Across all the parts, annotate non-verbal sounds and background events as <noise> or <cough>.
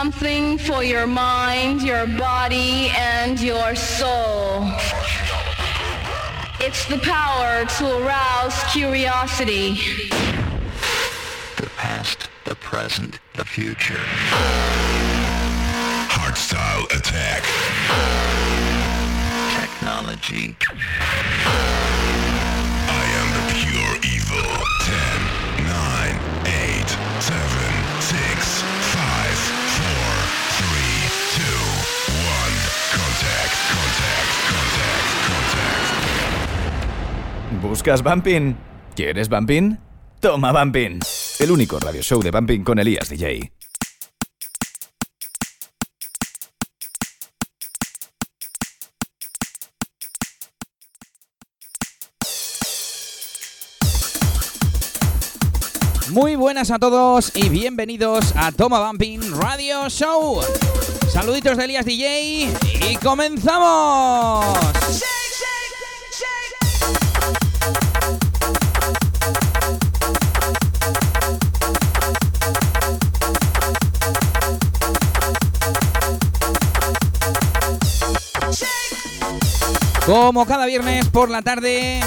something for your mind, your body, and your soul. It's the power to arouse curiosity. The past, the present, the future. Hardstyle attack. Technology. ¿Buscas Bumping? ¿Quieres Bumping? Toma Bumping. El único radio show de Bumping con Elías DJ. Muy buenas a todos y bienvenidos a Toma Bumping Radio Show. Saluditos de Elías DJ y comenzamos. Como cada viernes por la tarde,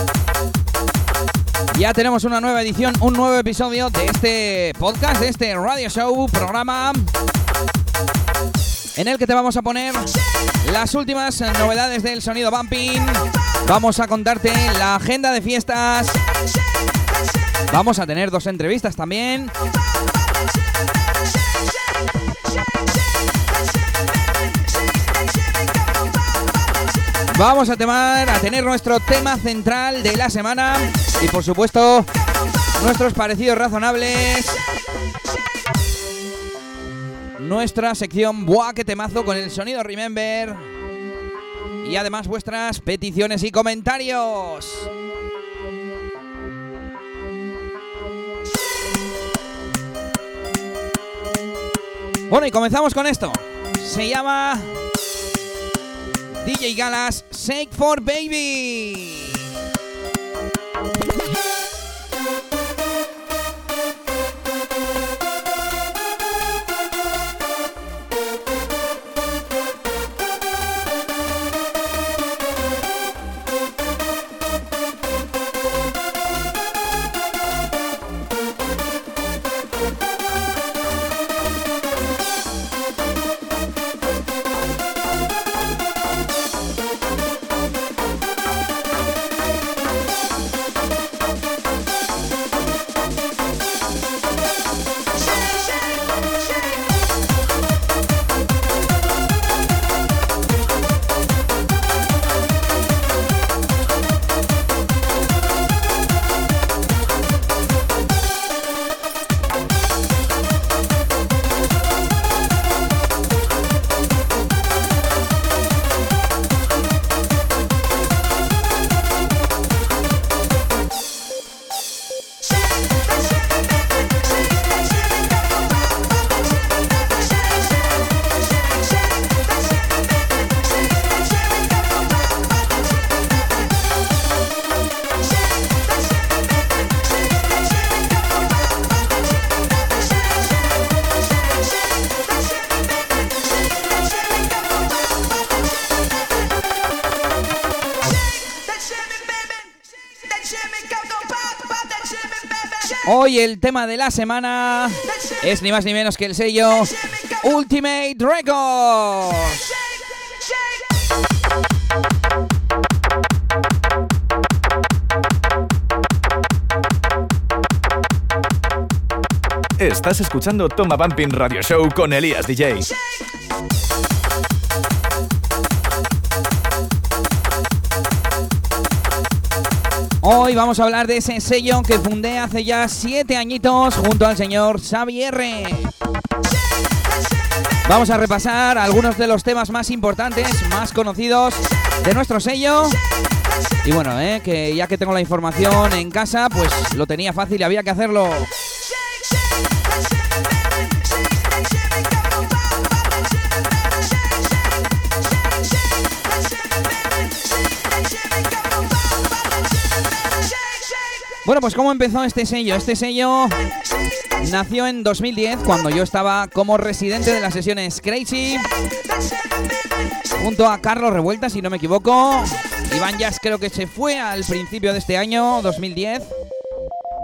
ya tenemos una nueva edición, un nuevo episodio de este podcast, de este radio show, programa, en el que te vamos a poner las últimas novedades del sonido bumping. Vamos a contarte la agenda de fiestas. Vamos a tener dos entrevistas también. Vamos a, temar, a tener nuestro tema central de la semana y por supuesto nuestros parecidos razonables. Nuestra sección Buah, que temazo con el sonido Remember. Y además vuestras peticiones y comentarios. Bueno, y comenzamos con esto. Se llama DJ Galas, Shake for Baby. Hoy el tema de la semana es ni más ni menos que el sello Ultimate Records. Estás escuchando Toma Bumping Radio Show con Elías DJ. Hoy vamos a hablar de ese sello que fundé hace ya siete añitos junto al señor Xavier. Vamos a repasar algunos de los temas más importantes, más conocidos de nuestro sello. Y bueno, eh, que ya que tengo la información en casa, pues lo tenía fácil y había que hacerlo. Bueno, pues ¿cómo empezó este sello? Este sello nació en 2010 cuando yo estaba como residente de las sesiones Crazy junto a Carlos Revuelta, si no me equivoco. Iván Jazz creo que se fue al principio de este año, 2010.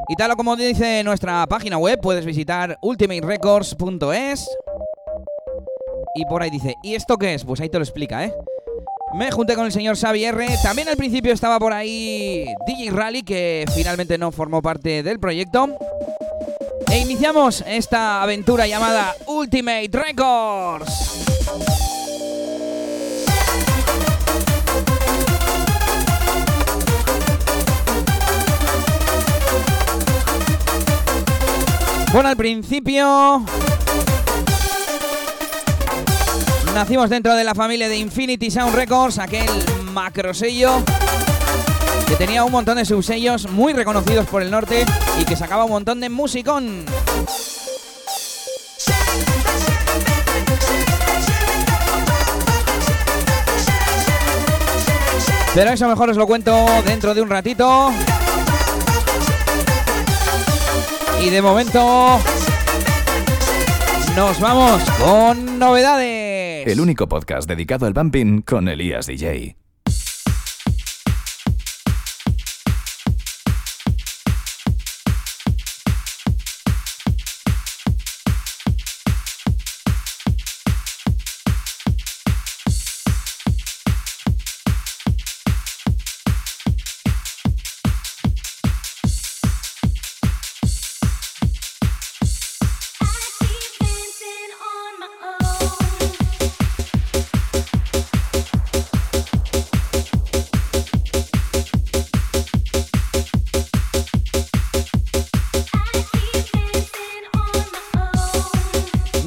Y tal como dice nuestra página web, puedes visitar ultimaterecords.es. Y por ahí dice, ¿y esto qué es? Pues ahí te lo explica, ¿eh? Me junté con el señor Xavier. También al principio estaba por ahí DJ Rally, que finalmente no formó parte del proyecto. E iniciamos esta aventura llamada Ultimate Records. Bueno, al principio nacimos dentro de la familia de Infinity Sound Records, aquel macro sello que tenía un montón de subsellos muy reconocidos por el norte y que sacaba un montón de musicón. Pero eso mejor os lo cuento dentro de un ratito. Y de momento nos vamos con novedades. El único podcast dedicado al bumping con Elías DJ.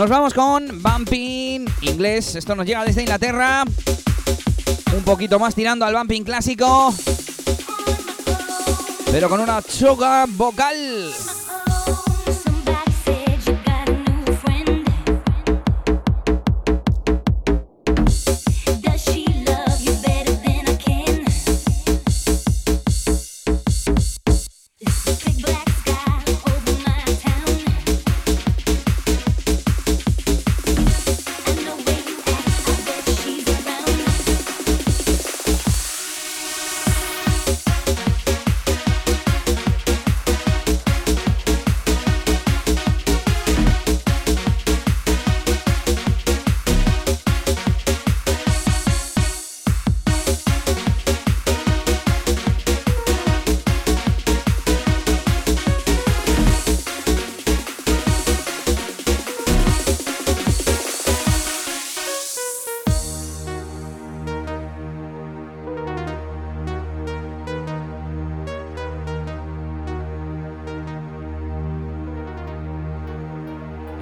Vamos con Bumping inglés. Esto nos llega desde Inglaterra. Un poquito más tirando al bumping clásico. Pero con una choga vocal.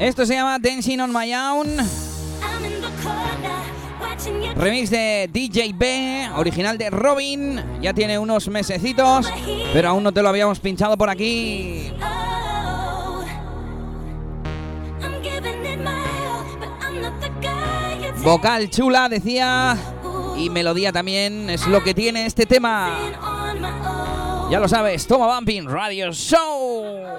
Esto se llama Dancing on My Own. Remix de DJ B, original de Robin. Ya tiene unos mesecitos, pero aún no te lo habíamos pinchado por aquí. Vocal chula, decía. Y melodía también es lo que tiene este tema. Ya lo sabes, toma Bumping Radio Show.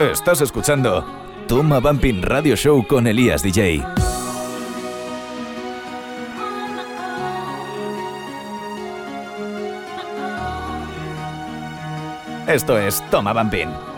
Estás escuchando Toma Bumping Radio Show con Elías DJ. Esto es Toma Bumping.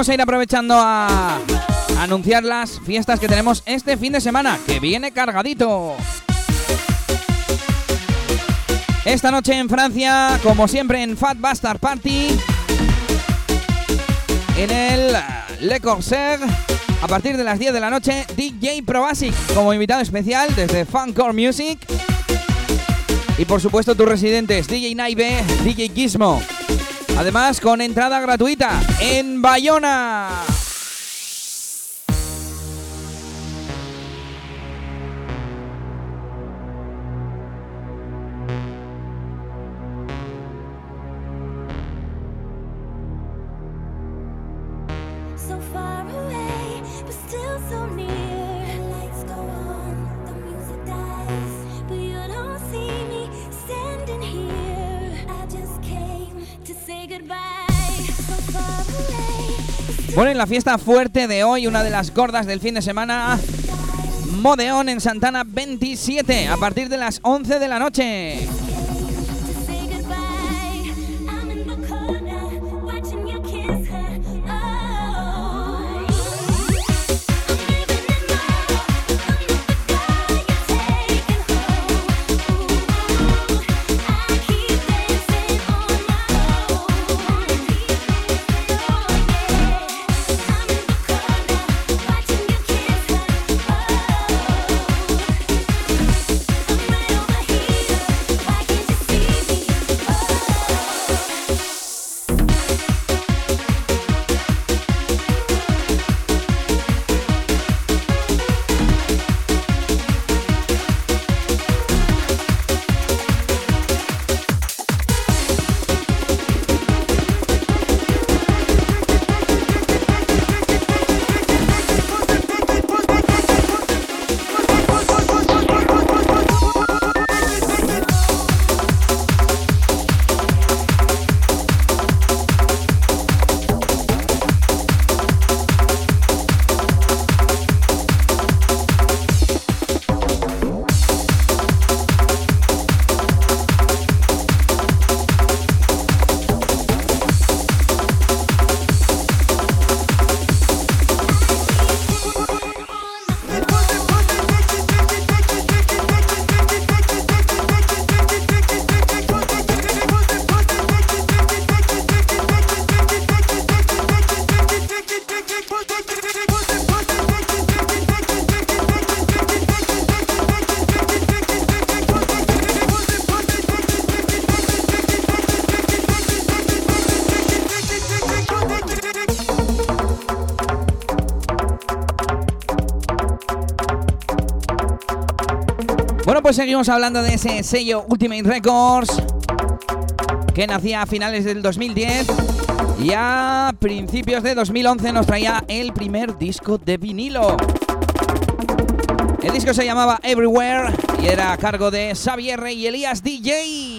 Vamos a ir aprovechando a anunciar las fiestas que tenemos este fin de semana, que viene cargadito. Esta noche en Francia, como siempre en Fat Bastard Party, en el Le Corsair, a partir de las 10 de la noche, DJ Probasic como invitado especial desde Funcore Music. Y por supuesto tus residentes, DJ Naive, DJ Gizmo. Además, con entrada gratuita en Bayona. La fiesta fuerte de hoy, una de las gordas del fin de semana, Modeón en Santana 27, a partir de las 11 de la noche. Seguimos hablando de ese sello Ultimate Records que nacía a finales del 2010 y a principios de 2011 nos traía el primer disco de vinilo. El disco se llamaba Everywhere y era a cargo de Xavier y Elías DJ.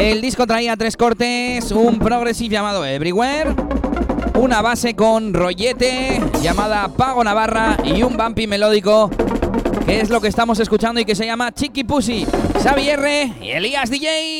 El disco traía tres cortes, un progressive llamado Everywhere, una base con rollete llamada Pago Navarra y un bumpy melódico que es lo que estamos escuchando y que se llama Chiqui Pussy, Xavier y Elías DJ.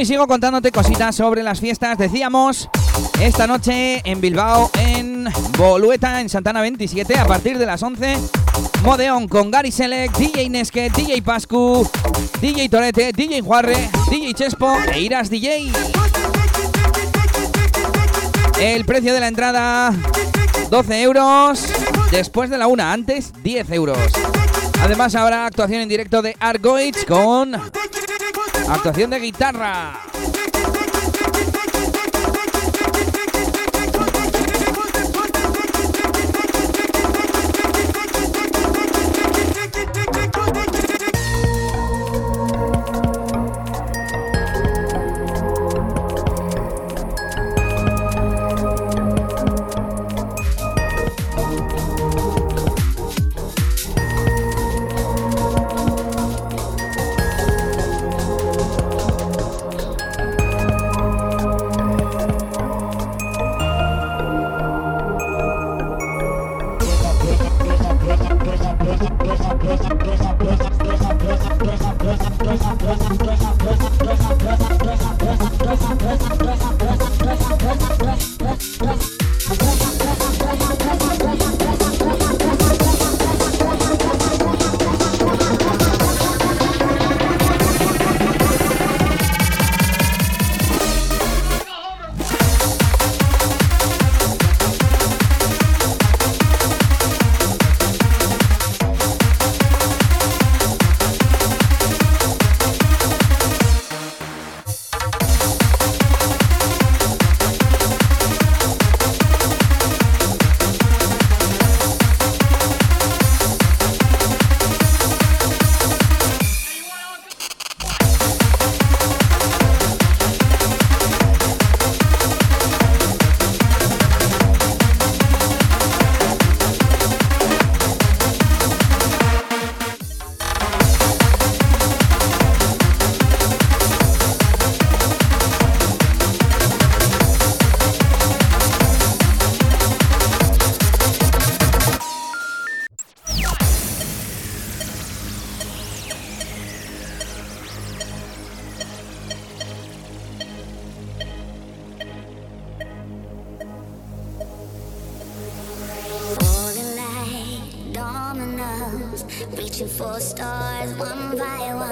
Y sigo contándote cositas sobre las fiestas. Decíamos, esta noche en Bilbao, en Bolueta, en Santana 27, a partir de las 11, Modeon con Gary Select, DJ Nesque, DJ Pascu, DJ Torete, DJ Juarre, DJ Chespo e Iras DJ. El precio de la entrada, 12 euros. Después de la una, antes 10 euros. Además habrá actuación en directo de Argoids con actuación de guitarra.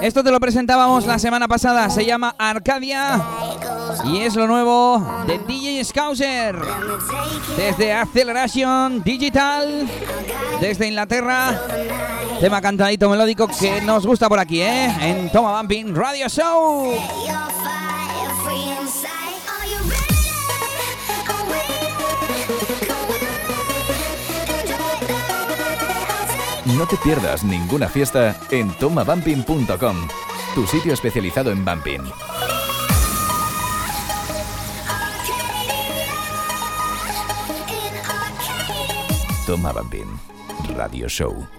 Esto te lo presentábamos la semana pasada, se llama Arcadia y es lo nuevo de DJ Scouser. Desde Acceleration Digital, desde Inglaterra, tema cantadito melódico que nos gusta por aquí, ¿eh? En Toma Bumping Radio Show. No te pierdas ninguna fiesta en tomabumping.com, tu sitio especializado en bumping. Toma Bumping Radio Show.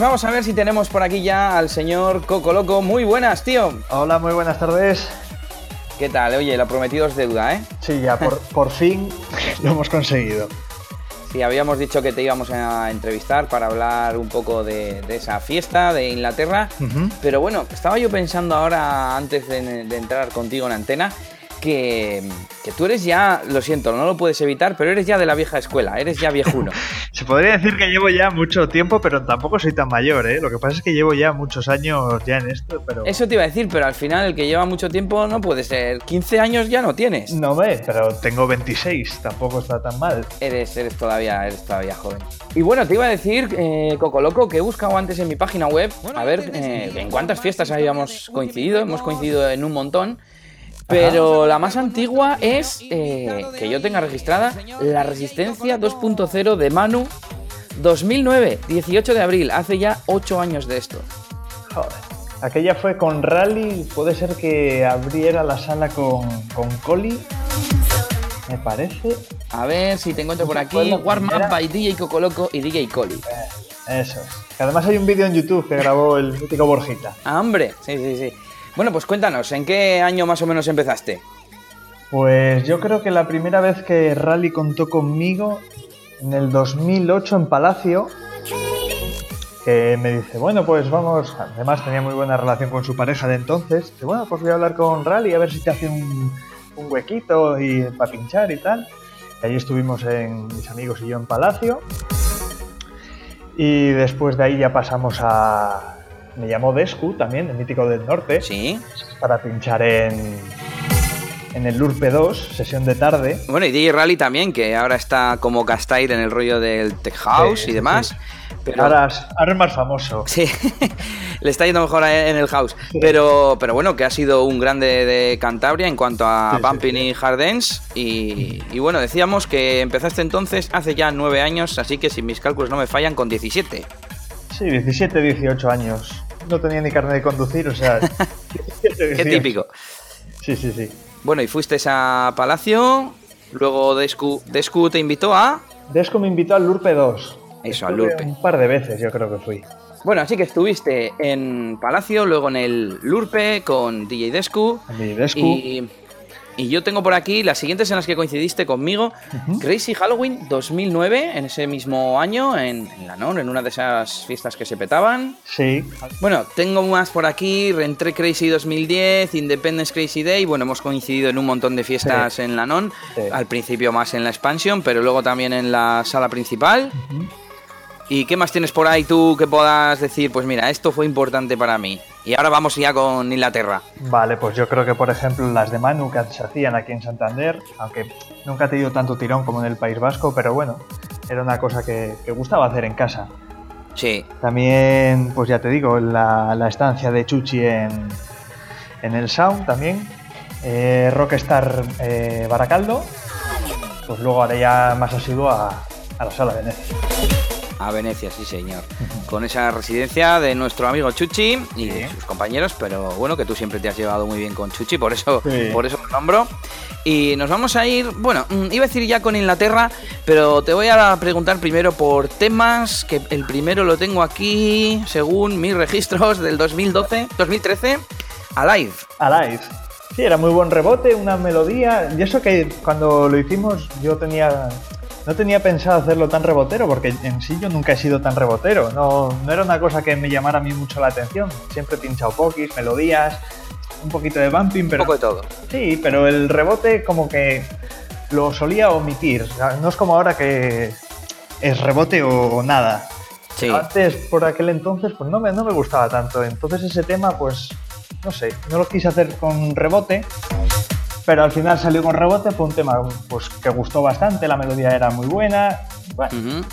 Pues vamos a ver si tenemos por aquí ya al señor Coco Loco. Muy buenas, tío. Hola, muy buenas tardes. ¿Qué tal? Oye, lo prometido es deuda, ¿eh? Sí, ya por, por fin <laughs> lo hemos conseguido. Sí, habíamos dicho que te íbamos a entrevistar para hablar un poco de, de esa fiesta de Inglaterra. Pero bueno, estaba yo pensando ahora, antes de, de entrar contigo en antena, que, que tú eres ya, lo siento, no lo puedes evitar, pero eres ya de la vieja escuela, eres ya viejuno. <laughs> Se podría decir que llevo ya mucho tiempo, pero tampoco soy tan mayor, ¿eh? Lo que pasa es que llevo ya muchos años ya en esto, pero... Eso te iba a decir, pero al final el que lleva mucho tiempo no puede ser. 15 años ya no tienes. No ve, pero tengo 26, tampoco está tan mal. Eres, eres todavía, eres todavía joven. Y bueno, te iba a decir, eh, Coco Loco, que he buscado antes en mi página web, a ver eh, en cuántas fiestas habíamos coincidido, hemos coincidido en un montón. Pero la más antigua es, eh, que yo tenga registrada, la Resistencia 2.0 de Manu 2009, 18 de abril, hace ya 8 años de esto. Joder. Aquella fue con Rally, puede ser que abriera la sala con, con Coli. Me parece. A ver si te encuentro por aquí. Warm Up primera. by DJ Cocoloco y DJ Coli. Eso es. Que además hay un vídeo en YouTube que grabó el mítico Borjita. Ah, hombre, sí, sí, sí. Bueno, pues cuéntanos, ¿en qué año más o menos empezaste? Pues yo creo que la primera vez que Rally contó conmigo, en el 2008 en Palacio, que me dice, bueno, pues vamos, además tenía muy buena relación con su pareja de entonces, dice, bueno, pues voy a hablar con Rally a ver si te hace un, huequito y para pinchar y tal. Y ahí estuvimos en, mis amigos y yo en Palacio. Y después de ahí ya pasamos a... Me llamó Descu también, el mítico del norte Sí. para pinchar en, en el Lurpe 2, sesión de tarde. Bueno, y DJ Rally también, que ahora está como Castair en el rollo del Tech House Sí, y demás. sí. Pero Ahora, es- ahora es más famoso. Sí, <laughs> le está yendo mejor en el house. Pero, pero bueno, que ha sido un grande de Cantabria en cuanto a Bumping y Hard Dance. Y, y bueno, decíamos que empezaste entonces hace ya nueve años, así que si mis cálculos no me fallan, con 17. Sí, 17, 18 años. No tenía ni carne de conducir, o sea. <laughs> 17, Qué 18. típico. Sí, sí, sí. Bueno, y fuiste a Palacio, luego Descu, Descu te invitó a... Desco me invitó al Lurpe 2. Eso, al Lurpe. Un par de veces, yo creo que fui. Bueno, así que estuviste en Palacio, luego en el Lurpe con DJ Descu. Mi Descu. Y, y yo tengo por aquí las siguientes en las que coincidiste conmigo. Crazy Halloween 2009, en ese mismo año, en, en la NON, en una de esas fiestas que se petaban. Sí. Bueno, tengo más por aquí, Rentré Crazy 2010, Independence Crazy Day, bueno, hemos coincidido en un montón de fiestas en la NON, Sí. al principio más en la expansión, pero luego también en la sala principal. ¿Y qué más tienes por ahí tú que puedas decir, pues mira, esto fue importante para mí? Y ahora vamos ya con Inglaterra. Vale, pues yo creo que, por ejemplo, las de Manu que se hacían aquí en Santander, aunque nunca ha tenido tanto tirón como en el País Vasco, pero bueno, era una cosa que, que gustaba hacer en casa. Sí, También, pues ya te digo, la, la estancia de Chuchi en, en el Sound también. Eh, Rockstar eh, Baracaldo. Pues luego haré ya más asiduo a, a la sala de Venecia. A Venecia, sí señor. Con esa residencia de nuestro amigo Chuchi y de sus compañeros, pero bueno, que tú siempre te has llevado muy bien con Chuchi, por eso, Sí. por eso lo nombro. Y nos vamos a ir, bueno, mm, iba a decir ya con Inglaterra, pero te voy a preguntar primero por temas, que el primero lo tengo aquí, según mis registros del 2012, 2013, Alive. Alive. Sí, era muy buen rebote, una melodía. Y eso que cuando lo hicimos yo tenía. No tenía pensado hacerlo tan rebotero, porque en sí yo nunca he sido tan rebotero. No, no era una cosa que me llamara a mí mucho la atención. Siempre he pinchado pokis, melodías, un poquito de bumping, Un pero. poco de todo. Sí, pero el rebote como que lo solía omitir. No es como ahora que es rebote o, o nada. Sí. Antes, por aquel entonces, pues no me, no me gustaba tanto. Entonces ese tema, pues, no sé, no lo quise hacer con rebote. Pero al final salió con rebote, fue un tema pues, que gustó bastante, la melodía era muy buena. Bueno, muy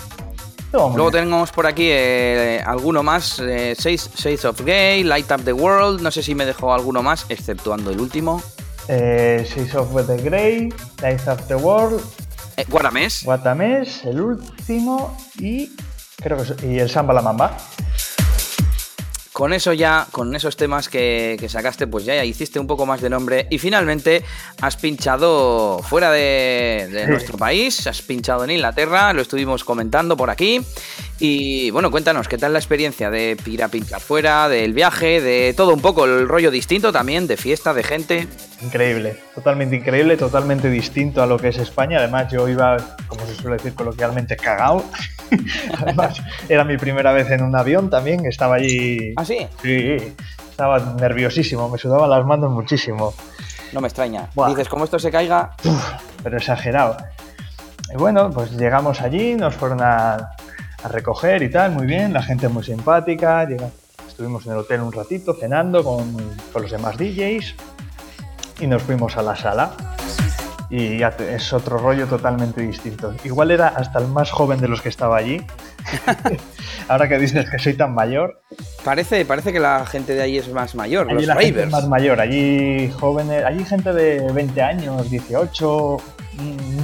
Luego bien. tenemos por aquí eh, alguno más, eh, Shades, of Gay, Light Up the World, no sé si me dejó alguno más, exceptuando el último. Eh, Shades of the Grey, Light of the World, Eh. Guatames, el último y creo que y el Samba la Mamba. Con eso ya, con esos temas que, que sacaste, pues ya, ya hiciste un poco más de nombre y finalmente has pinchado fuera de, nuestro país, has pinchado en Inglaterra, lo estuvimos comentando por aquí y bueno, cuéntanos, ¿qué tal la experiencia de ir a pinchar fuera, del viaje, de todo un poco, el rollo distinto también, de fiesta, de gente? Increíble, totalmente increíble, totalmente distinto a lo que es España. Además, yo iba, como se suele decir coloquialmente, cagao. <laughs> Además, era mi primera vez en un avión también, estaba allí. ¿Ah, sí? Sí, estaba nerviosísimo, me sudaban las manos muchísimo, No me extraña. Buah. Dices, como esto se caiga, pero exagerado. Y bueno, pues llegamos allí, nos fueron a, a recoger y tal, muy bien, la gente muy simpática. llega- estuvimos en el hotel un ratito cenando con, con los demás DJs y nos fuimos a la sala. Y ya te- es otro rollo totalmente distinto. Igual era hasta el más joven de los que estaba allí. <laughs> Ahora que dices que soy tan mayor, Parece, parece que la gente de ahí es más mayor, allí los la gente es más mayor, allí jóvenes, allí gente de 20 años, 18, mm,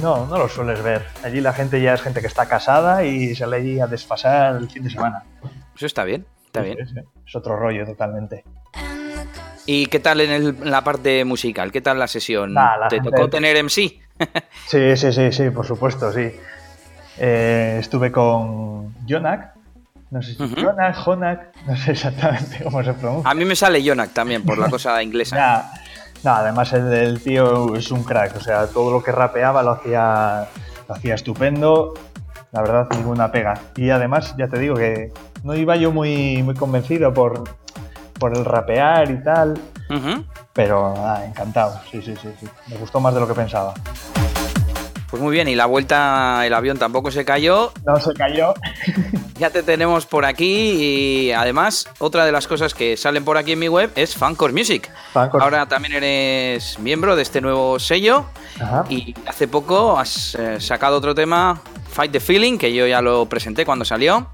no, no lo sueles ver. Allí la gente ya es gente que está casada y sale allí a desfasar el fin de semana. Eso está bien, está bien. Es otro rollo totalmente. ¿Y qué tal en, el- en la parte musical? ¿Qué tal la sesión? Nah, la ¿Te gente- tocó tener MC? <laughs> Sí, sí, sí, sí, por supuesto, sí. Eh, estuve con Jonak, no sé si. Jonak, Jonak, no sé exactamente <laughs> cómo se pronuncia. A mí me sale Yonak también por la cosa inglesa. Nah, nah, además el, el tío es un crack, o sea, todo lo que rapeaba lo hacía, lo hacía estupendo, la verdad, ninguna pega. Y además, ya te digo que no iba yo muy, muy convencido por, por el rapear y tal, pero ah, encantado, sí, sí, sí, sí, me gustó más de lo que pensaba. Pues muy bien, y la vuelta, el avión tampoco se cayó. No se cayó. <laughs> Ya te tenemos por aquí y además otra de las cosas que salen por aquí en mi web es Fancore Music. Fancore. Ahora también eres miembro de este nuevo sello Ajá. y hace poco has eh, sacado otro tema, Fight the Feeling, que yo ya lo presenté cuando salió.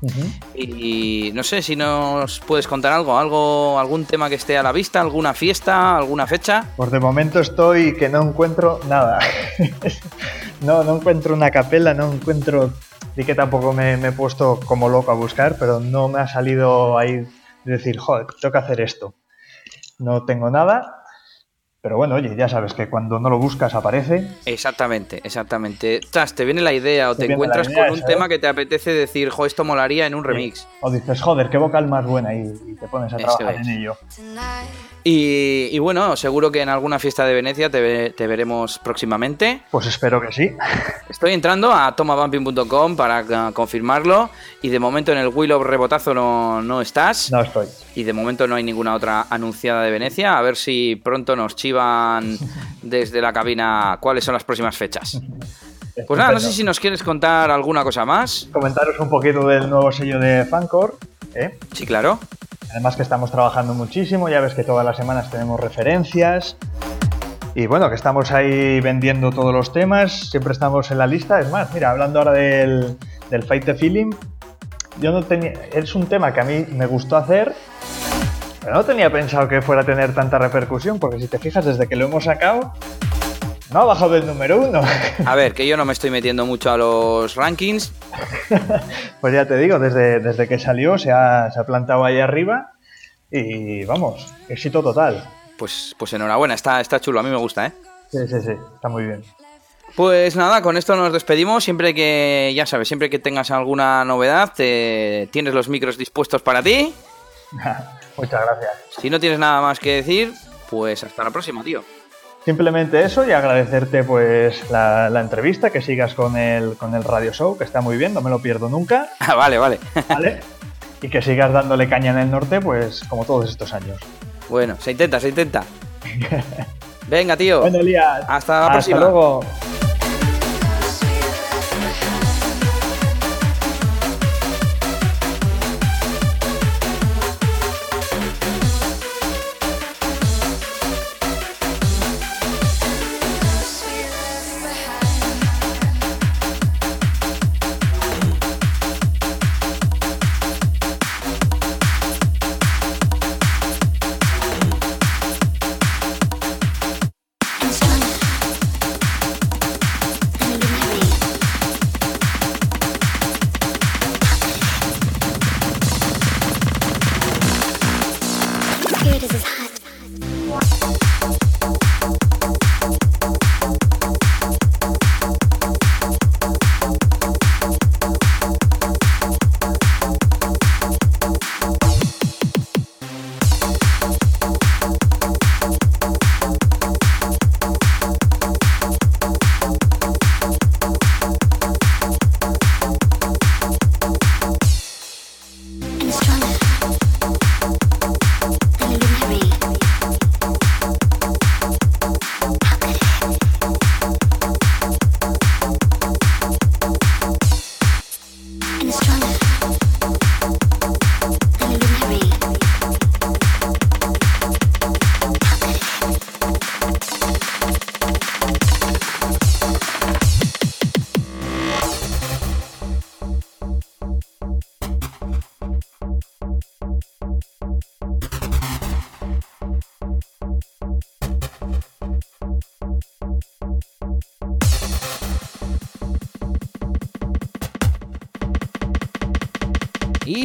Y no sé si nos puedes contar algo, algo, algún tema que esté a la vista, alguna fiesta, alguna fecha. Pues de momento estoy que no encuentro nada. <laughs> no, no encuentro una capela, no encuentro. Y que tampoco me, me he puesto como loco a buscar, pero no me ha salido ahí de decir, joder, tengo que hacer esto. No tengo nada. Pero bueno, oye, ya sabes que cuando no lo buscas aparece. Exactamente, exactamente. Ostras, te viene la idea o Te encuentras idea, con un tema que te apetece decir, jo, esto molaría en un remix. O dices, joder, qué vocal más buena y, y te pones a Eso trabajar es. en ello. Y, y bueno, seguro que en alguna fiesta de Venecia te, ve- te veremos próximamente. Pues espero que sí. Estoy entrando a tomabumping.com para uh, confirmarlo y de momento en el Willow Rebotazo no, no estás No estoy. y de momento no hay ninguna otra anunciada de Venecia. A ver si pronto nos chivan <laughs> desde la cabina cuáles son las próximas fechas. <laughs> Pues nada, no sé si nos quieres contar alguna cosa más. Comentaros un poquito del nuevo sello de Fancore. ¿eh? Sí, claro. Además que estamos trabajando muchísimo, ya ves que todas las semanas tenemos referencias. Y bueno, que estamos ahí vendiendo todos los temas, siempre estamos en la lista. Es más, mira, hablando ahora del, del Fight the Feeling, yo no tenía. Es un tema que a mí me gustó hacer, pero no tenía pensado que fuera a tener tanta repercusión, porque si te fijas, desde que lo hemos sacado, no ha bajado del número uno. <laughs> A ver, que yo no me estoy metiendo mucho a los rankings. <laughs> pues ya te digo, desde, desde que salió se ha, se ha plantado ahí arriba y vamos, éxito total. Pues, pues enhorabuena, está, está chulo, a mí me gusta, ¿eh? Sí, sí, sí, está muy bien. Pues nada, con esto nos despedimos. Siempre que, ya sabes, siempre que tengas alguna novedad, te- tienes los micros dispuestos para ti. <laughs> Muchas gracias. Si no tienes nada más que decir, pues hasta la próxima, tío. Simplemente eso y agradecerte pues la, la entrevista, que sigas con el, con el radio show, que está muy bien, no me lo pierdo nunca, <laughs> Ah, vale, vale. ¿vale? y que sigas dándole caña en el norte, pues como todos estos años. bueno, se intenta, se intenta. <laughs> Venga, tío. Bueno, Elías, Hasta la próxima. luego.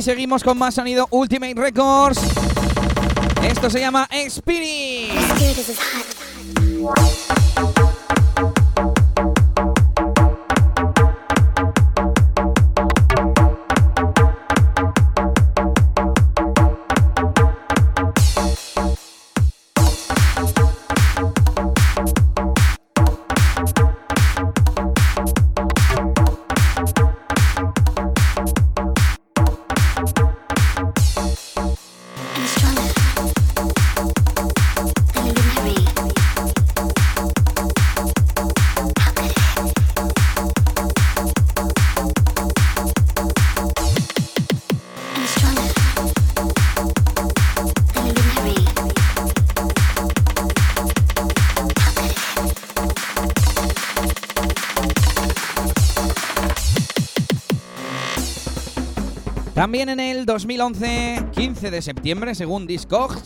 Seguimos con más sonido Ultimate Records. Esto se llama Spirit. También en el 2011, 15 de septiembre, según Discogs,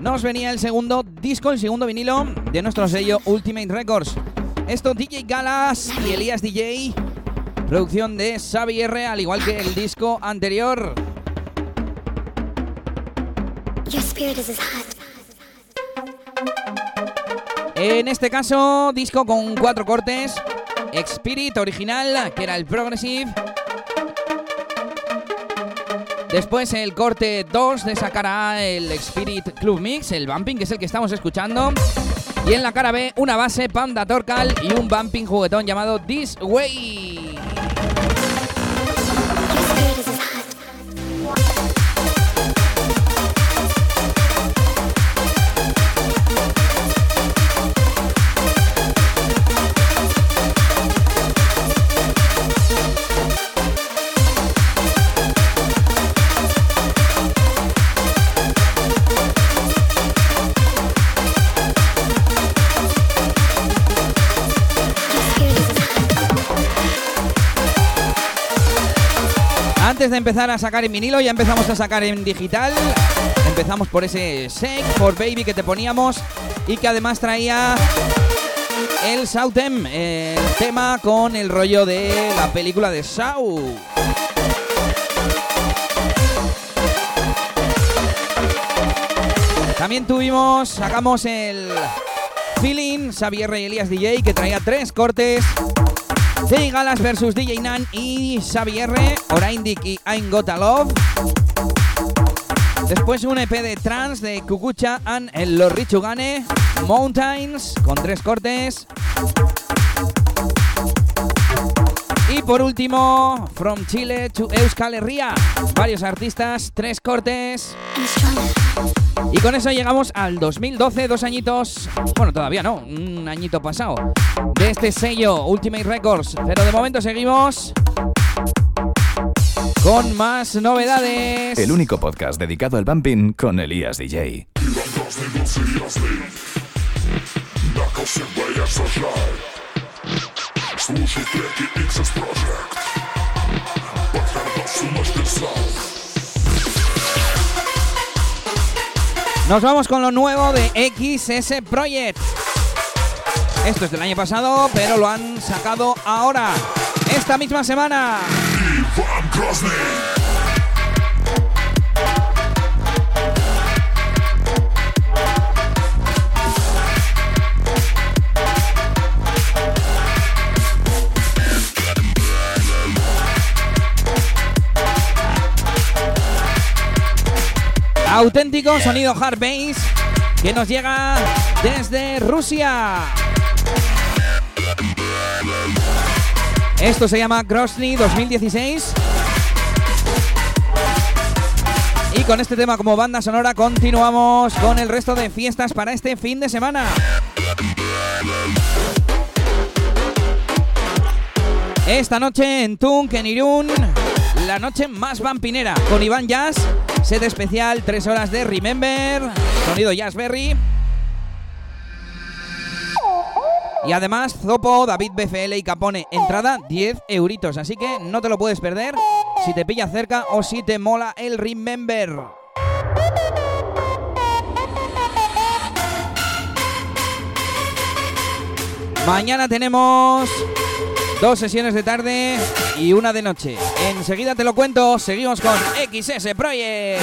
nos venía el segundo disco, el segundo vinilo de nuestro sello Ultimate Records. Esto DJ Galas y Elías DJ, producción de Xavi R, al igual que el disco anterior. En este caso, disco con cuatro cortes, Spirit original, que era el Progressive. Después el corte 2 de esa cara A, el Spirit Club Mix, el bumping, que es el que estamos escuchando. Y en la cara B, una base Panda Torcal y un bumping juguetón llamado This Way. Antes de empezar a sacar en vinilo, ya empezamos a sacar en digital. Empezamos por ese Shake for Baby que te poníamos y que además traía el Sautem, el tema con el rollo de la película de Sau. También tuvimos, sacamos el Feeling, Xavier y Elías DJ, que traía tres cortes. DJ Galas versus DJ Nan y Xavier, Oraindik y I'm Got a Love. Después un EP de trans de Kukucha and Los Richugane, Mountains, con tres cortes. Y por último, From Chile to Euskal Herria, varios artistas, tres cortes. Y con eso llegamos al 2012, dos añitos, bueno, todavía no, un añito pasado, de este sello Ultimate Records. Pero de momento seguimos con más novedades. El único podcast dedicado al bumping con Elías DJ. Nos vamos con lo nuevo de XS Project. Esto es del año pasado, pero lo han sacado ahora, esta misma semana. Auténtico sonido hard bass que nos llega desde Rusia. Esto se llama Grosny 2016. Y con este tema como banda sonora continuamos con el resto de fiestas para este fin de semana. Esta noche en Tunk, en Irún, la noche más vampinera con Iván Jazz, set especial, 3 horas de Remember, sonido Jazzberry. Y además, Zopo, David BFL y Capone, entrada 10 euritos. Así que no te lo puedes perder si te pilla cerca o si te mola el Remember. Mañana tenemos Dos sesiones de tarde y una de noche. Enseguida te lo cuento, seguimos con XS Project.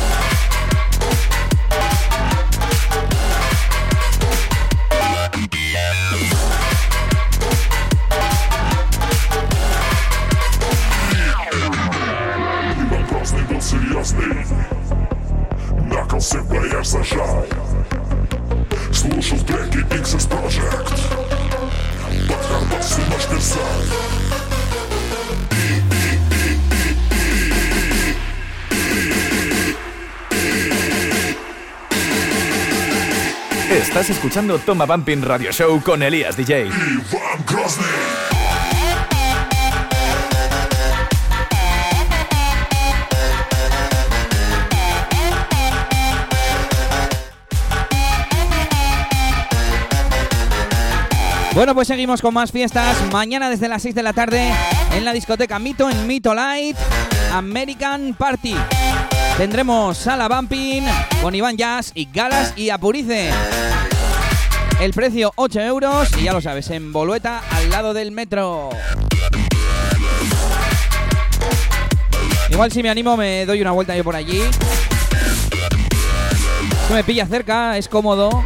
Estás escuchando Toma Bumping Radio Show con Elías DJ. Bueno, pues seguimos con más fiestas. Mañana desde las 6 de la tarde en la discoteca Mito, en Mito Light, American Party. Tendremos sala bumping con Iván Jazz y galas y apurice. El precio 8 euros y ya lo sabes, en Bolueta al lado del metro. Igual si me animo me doy una vuelta yo por allí. Se me pilla cerca, es cómodo.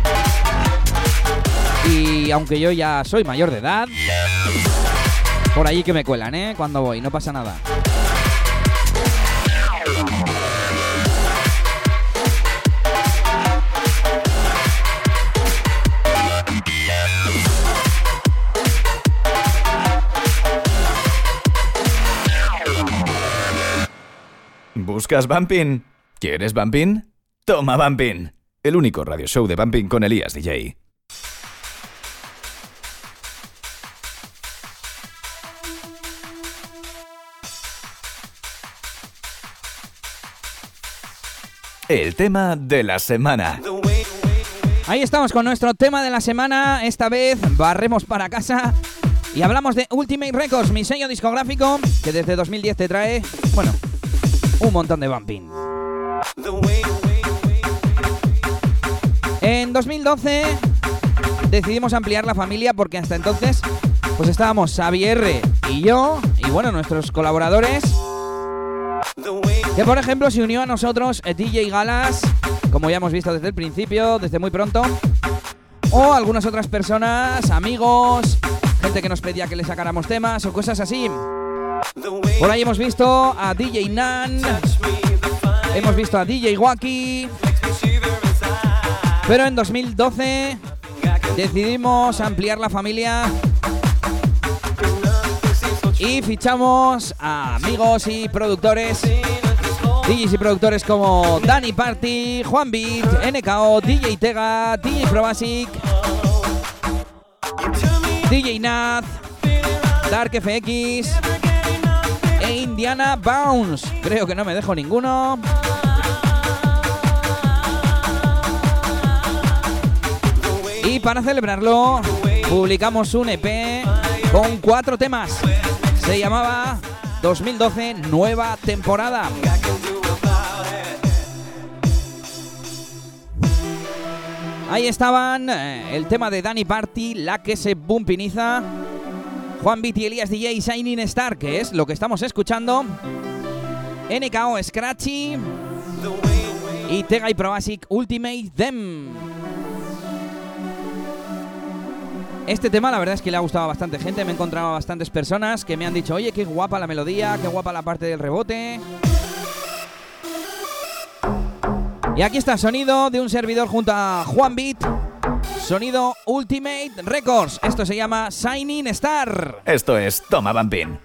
Y aunque yo ya soy mayor de edad, por allí que me cuelan, ¿eh? Cuando voy, no pasa nada. ¿Buscas Bumping? ¿Quieres Bumping? Toma Bumping. El único radio show de Bumping con Elías DJ. El tema de la semana. Ahí estamos con nuestro tema de la semana. Esta vez barremos para casa y hablamos de Ultimate Records, mi sello discográfico que desde 2010 te trae, bueno, un montón de bumping. En 2012 decidimos ampliar la familia porque hasta entonces pues estábamos Xavier y yo y bueno, nuestros colaboradores que por ejemplo se unió a nosotros DJ Galas, como ya hemos visto desde el principio, desde muy pronto, o algunas otras personas, amigos, gente que nos pedía que le sacáramos temas o cosas así. Por ahí hemos visto a DJ Nan, hemos visto a DJ Wacky, pero en 2012 decidimos ampliar la familia y fichamos a amigos y productores, DJs y productores como Dani Party, Juan Beat, NKO, DJ Tega, DJ Probasic, DJ Nat, Dark FX e Indiana Bounce. Creo que no me dejo ninguno. Y para celebrarlo, publicamos un EP con cuatro temas. Se llamaba 2012 Nueva Temporada. Ahí estaban eh, el tema de Danny Party, la que se bumpiniza. Juan y Elías DJ Shining Star, que es lo que estamos escuchando. NKO Scratchy. Y Tega y Probasic Ultimate Them. Este tema la verdad es que le ha gustado a bastante gente, me he encontrado a bastantes personas que me han dicho, oye, qué guapa la melodía, qué guapa la parte del rebote. Y aquí está sonido de un servidor junto a Juan Beat. Sonido Ultimate Records. Esto se llama Signing Star. Esto es Toma Bambín.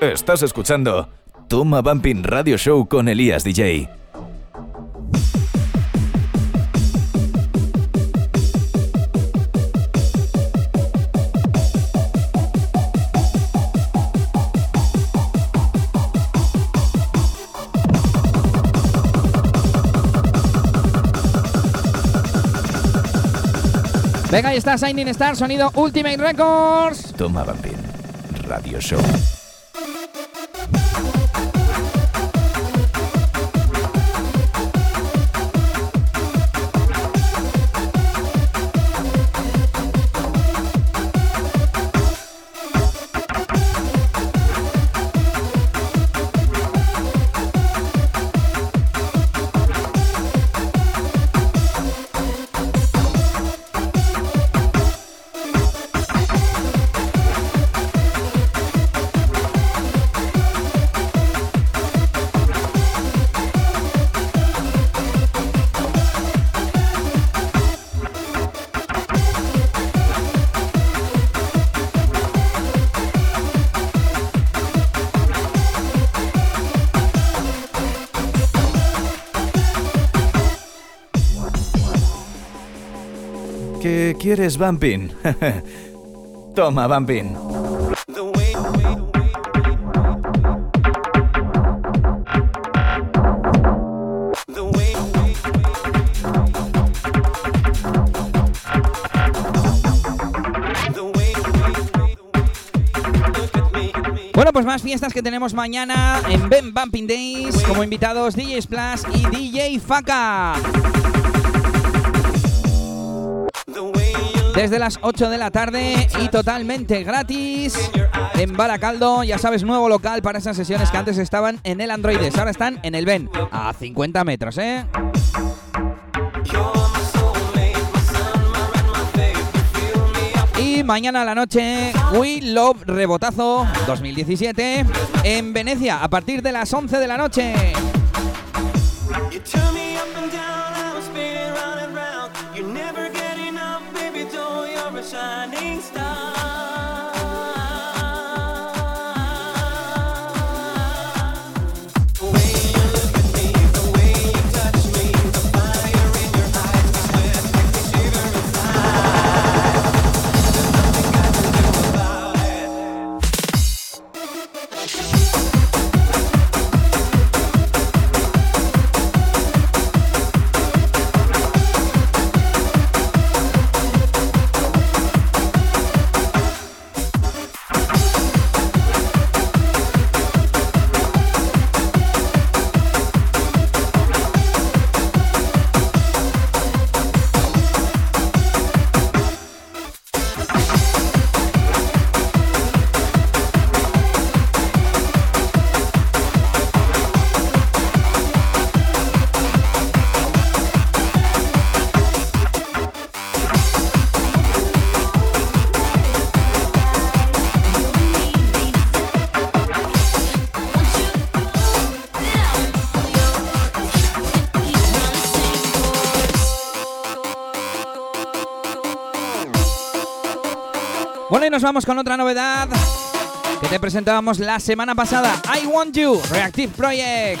Estás escuchando Toma Bumping Radio Show con Elías DJ. Venga, ahí está Signing Star, sonido Ultimate Records. Toma Bumping Radio Show. Quieres, Bumping? <laughs> Toma, Bumping. Bueno, pues más fiestas que tenemos mañana en Ben Bumping Days. Como invitados DJ Splash y DJ Faka. Desde las 8 de la tarde y totalmente gratis en Baracaldo. Ya sabes, nuevo local para esas sesiones que antes estaban en el Androides. Ahora están en el Ben, a 50 metros, ¿eh? Y mañana a la noche, We Love Rebotazo 2017 en Venecia a partir de las 11 de la noche. Vamos con otra novedad que te presentábamos la semana pasada. I Want You, Reactive Project.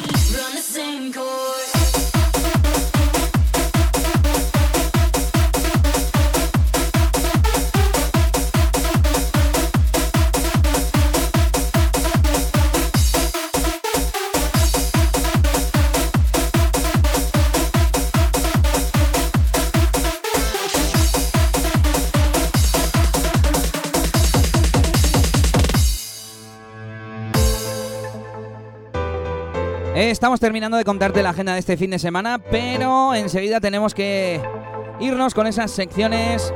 Estamos terminando de contarte la agenda de este fin de semana, pero enseguida tenemos que irnos con esas secciones.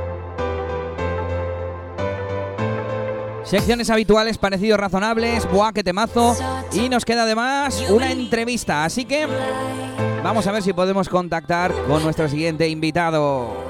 Secciones habituales, parecidos razonables, buah, qué temazo. Y nos queda además una entrevista, así que vamos a ver si podemos contactar con nuestro siguiente invitado.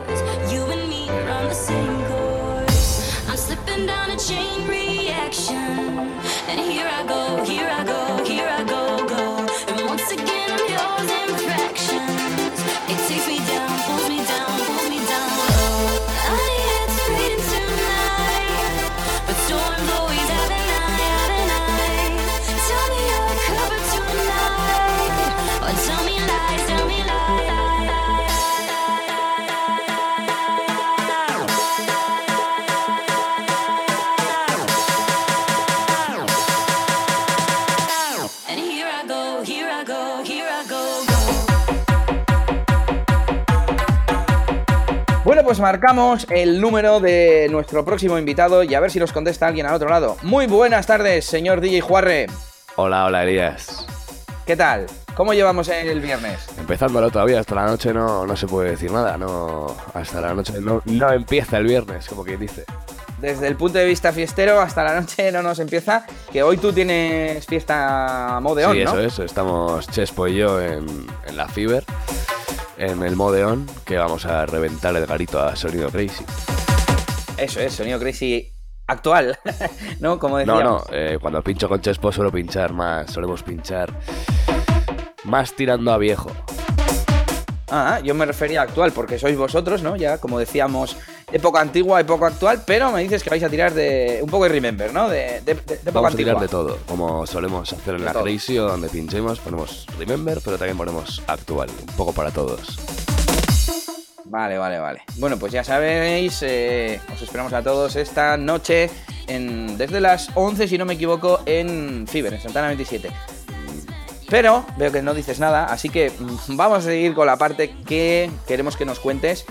Pues marcamos el número de nuestro próximo invitado y a ver si nos contesta alguien al otro lado. Muy buenas tardes, señor DJ Juarre. Hola, hola, Elías. ¿Qué tal? ¿Cómo llevamos el viernes? Empezándolo todavía, hasta la noche no, no se puede decir nada, no, hasta la noche no, no empieza el viernes, como quien dice. Desde el punto de vista fiestero hasta la noche no nos empieza, que hoy tú tienes fiesta modeón, sí, ¿no? eso es, estamos Chespo y yo en, en la Fiber, en el Modeón, que vamos a reventar el garito a Sonido Crazy. Eso es, sonido crazy actual, <laughs> ¿no? Como No, decíamos. no, eh, cuando pincho con Chespo suelo pinchar más, solemos pinchar más tirando a viejo. Ah, yo me refería a actual, porque sois vosotros, ¿no? Ya, como decíamos, época antigua, época actual, pero me dices que vais a tirar de un poco de Remember, ¿no? De, de, de- de época Vamos a tirar de todo, como solemos hacer en la todo. Crazy o donde pinchemos, ponemos Remember, pero también ponemos actual, un poco para todos. Vale, vale, vale. Bueno, pues ya sabéis, eh, os esperamos a todos esta noche en, desde las 11, si no me equivoco, en Fiber, en Santana 27. Pero veo que no dices nada, así que mm, vamos a seguir con la parte que queremos que nos cuentes.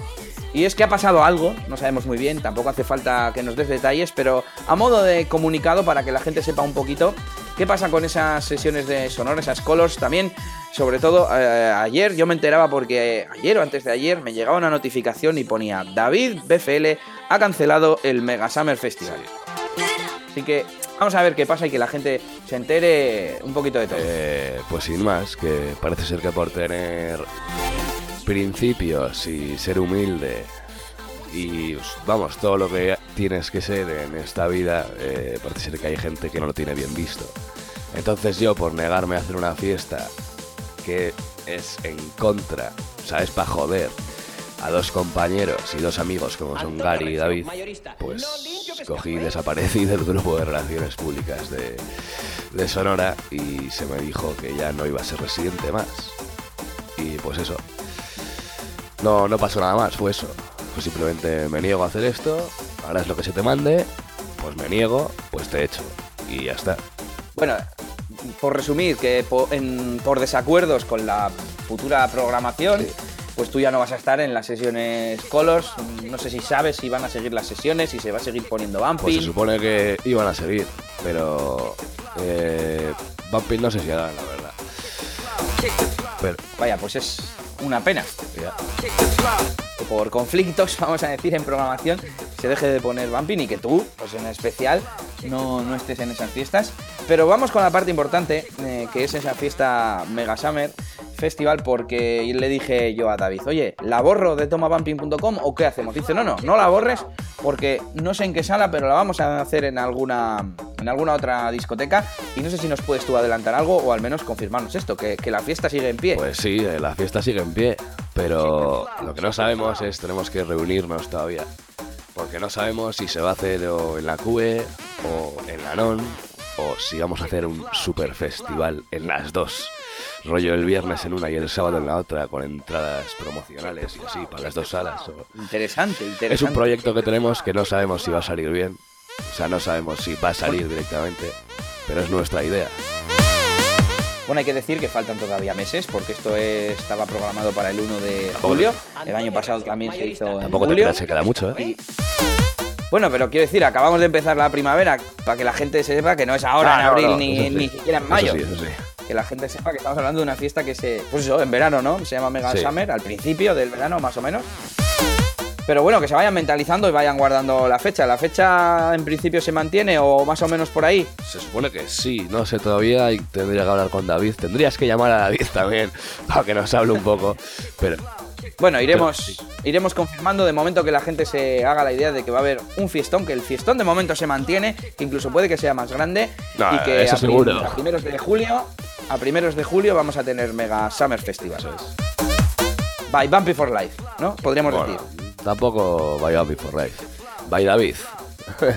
Y es que ha pasado algo, no sabemos muy bien, tampoco hace falta que nos des detalles, pero a modo de comunicado para que la gente sepa un poquito qué pasa con esas sesiones de sonor, esas colors también. Sobre todo eh, ayer yo me enteraba porque ayer o antes de ayer me llegaba una notificación y ponía David BFL ha cancelado el Mega Summer Festival. Así que vamos a ver qué pasa y que la gente se entere un poquito de todo. Eh, pues sin más, que parece ser que por tener principios y ser humilde y vamos, todo lo que tienes que ser en esta vida, eh, parece ser que hay gente que no lo tiene bien visto. Entonces yo por negarme a hacer una fiesta que es en contra, o sea, es para joder a dos compañeros y dos amigos como son Gary y David, pues cogí y desaparecí del grupo de relaciones públicas de, de Sonora y se me dijo que ya no iba a ser residente más. Y pues eso. No, no pasó nada más, fue eso. Pues simplemente me niego a hacer esto, ahora es lo que se te mande, pues me niego, pues te echo. Y ya está. Bueno, por resumir, que en- por desacuerdos con la futura programación, pues tú ya no vas a estar en las sesiones Colors. No sé si sabes si van a seguir las sesiones, si se va a seguir poniendo Pues se bumping. supone que iban a seguir, pero... Eh, Bumping no sé si harán, la verdad. Pero, Vaya, pues es una pena. que por conflictos, <laughs> vamos a decir, en programación, se deje de poner bumping y que tú, pues en especial, no, no estés en esas fiestas. Pero vamos con la parte importante, eh, que es esa fiesta Mega Summer Festival, porque le dije yo a David, oye, ¿la borro de tomabumping.com o qué hacemos? Dice, no, no, no la borres, porque no sé en qué sala, pero la vamos a hacer en alguna, en alguna otra discoteca. Y no sé si nos puedes tú adelantar algo o al menos confirmarnos esto, que, que la fiesta sigue en pie. Pues sí, eh, la fiesta sigue en pie, pero lo que no sabemos es tenemos que reunirnos todavía. Porque no sabemos si se va a hacer o en la CUE o en la NON o si vamos a hacer un super festival en las dos. Rollo el viernes en una y el sábado en la otra con entradas promocionales y así para las dos salas. o- Interesante, interesante. Es un proyecto que tenemos que no sabemos si va a salir bien. O sea, no sabemos si va a salir directamente, pero es nuestra idea. Bueno, hay que decir que faltan todavía meses porque esto es- estaba programado para el 1 de julio. El año pasado también se hizo en Tampoco julio. se queda mucho, ¿eh? Bueno, pero quiero decir, acabamos de empezar la primavera para que la gente sepa que no es ahora Ah, en no, abril no, ni, eso sí. ni siquiera en Eso mayo. sí, eso sí. Que la gente sepa que estamos hablando de una fiesta que se. Pues eso, en verano, ¿no? Se llama Mega Sí. Summer, al principio del verano más o menos. Pero bueno, que se vayan mentalizando y vayan guardando la fecha. ¿La fecha en principio se mantiene o más o menos por ahí? Se supone que sí, no sé todavía y tendría que hablar con David. Tendrías que llamar a David también <laughs> para que nos hable un poco. Pero Bueno, iremos, iremos confirmando de momento que la gente se haga la idea de que va a haber un fiestón, que el fiestón de momento se mantiene, que incluso puede que sea más grande No, y que eso a, seguro. a primeros de julio, a primeros de julio vamos a tener Mega Summer Festival. By Bumpy for Life, ¿no? Podríamos bueno, decir. tampoco vaya Before Life. By David. <laughs>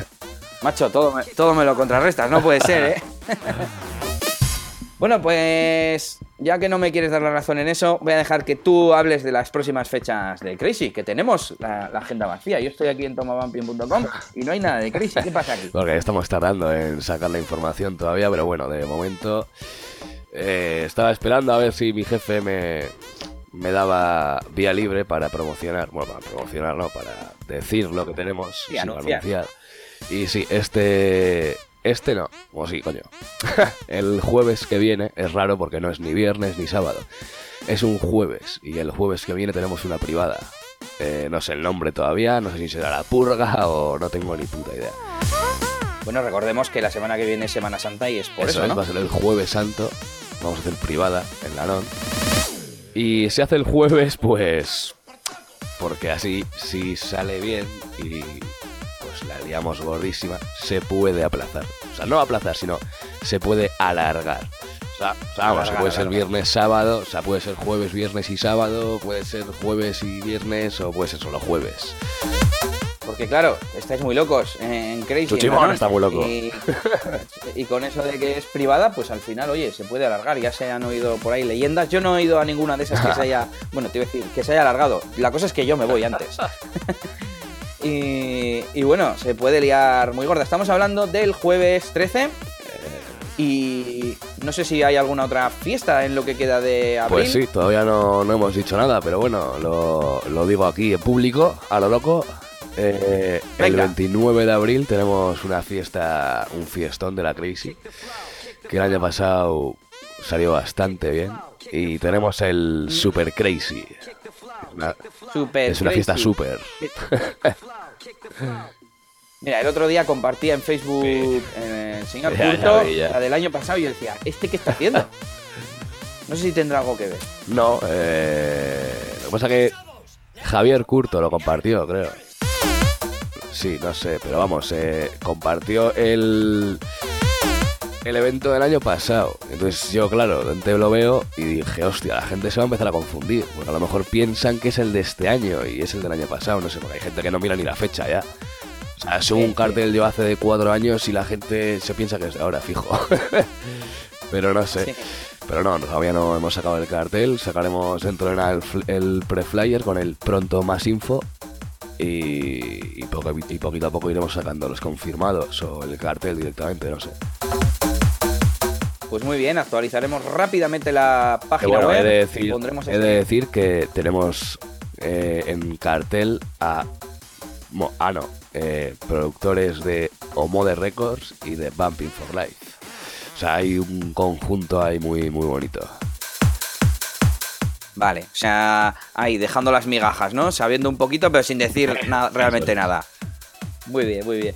Macho, todo me, todo me lo contrarrestas, no puede ser, ¿eh? <laughs> bueno, pues ya que no me quieres dar la razón en eso, voy a dejar que tú hables de las próximas fechas de Crazy, que tenemos la, la agenda vacía. Yo estoy aquí en tomabumping.com y no hay nada de Crazy. ¿Qué pasa aquí? Porque estamos tardando en sacar la información todavía, pero bueno, de momento eh, estaba esperando a ver si mi jefe me, me daba vía libre para promocionar, bueno, para promocionar, no, para decir lo que tenemos, sin anunciar. Y sí, este, este no, o sí, coño. <laughs> el jueves que viene es raro porque no es ni viernes ni sábado, es un jueves y el jueves que viene tenemos una privada. Eh, no sé el nombre todavía, no sé si será la purga o no tengo ni puta idea. Bueno, recordemos que la semana que viene es Semana Santa y es por eso, es, ¿no? va a ser el jueves santo. Vamos a hacer privada en la NON. Y se hace el jueves, pues. Porque así, si sale bien y pues la liamos gordísima, se puede aplazar. O sea, no aplazar, sino se puede alargar. O sea, o sea, vamos, Alargar, puede ser viernes, sábado, o sea, puede ser jueves, viernes y sábado, puede ser jueves y viernes, o puede ser solo jueves. Porque claro, estáis muy locos en Crazy. Tu chimón está muy loco. Y, y con eso de que es privada, pues al final, oye, se puede alargar. Ya se han oído por ahí leyendas. Yo no he oído a ninguna de esas que se haya. <laughs> Bueno, te iba a decir, que se haya alargado. La cosa es que yo me voy antes. <laughs> y, y bueno, se puede liar muy gorda. Estamos hablando del jueves 13. Y no sé si hay alguna otra fiesta en lo que queda de abril. Pues sí, todavía no, no hemos dicho nada, pero bueno, lo, lo digo aquí en público, a lo loco. Eh, el Venga. 29 de abril tenemos una fiesta, un fiestón de la Crazy, que el año pasado salió bastante bien. Y tenemos el Super Crazy. Una- Super es una fiesta super. <laughs> Mira, el otro día compartía en Facebook eh, el señor <laughs> Ya, ya Curto vi, ya. la del año pasado y yo decía, ¿este qué está haciendo? No sé si tendrá algo que ver. No, eh, lo que pasa que Javier Curto lo compartió, creo. Sí, no sé, pero vamos, eh, compartió el, el evento del año pasado. Entonces yo, claro, lo veo y dije, hostia, la gente se va a empezar a confundir. Porque a lo mejor piensan que es el de este año y es el del año pasado, no sé, porque hay gente que no mira ni la fecha ya. O sea, subo un cartel yo hace de cuatro años y la gente se piensa que es de ahora, fijo. <laughs> pero no sé. Sí. Pero no, todavía no hemos sacado el cartel. Sacaremos dentro de nada el, el pre-flyer con el pronto más info. Y, y, poco- y poquito a poco iremos sacando los confirmados o el cartel directamente, no sé. Pues muy bien, actualizaremos rápidamente la página bueno, web. he de decir, Pondremos he este- de decir que tenemos eh, en cartel a. mo- ah, no. eh, productores de Omode Records y de Bumping for Life. O sea, hay un conjunto ahí muy, muy bonito. Vale, o sea, ahí dejando las migajas, ¿no? Sabiendo un poquito, pero sin decir <laughs> na- realmente nada. Muy bien, muy bien.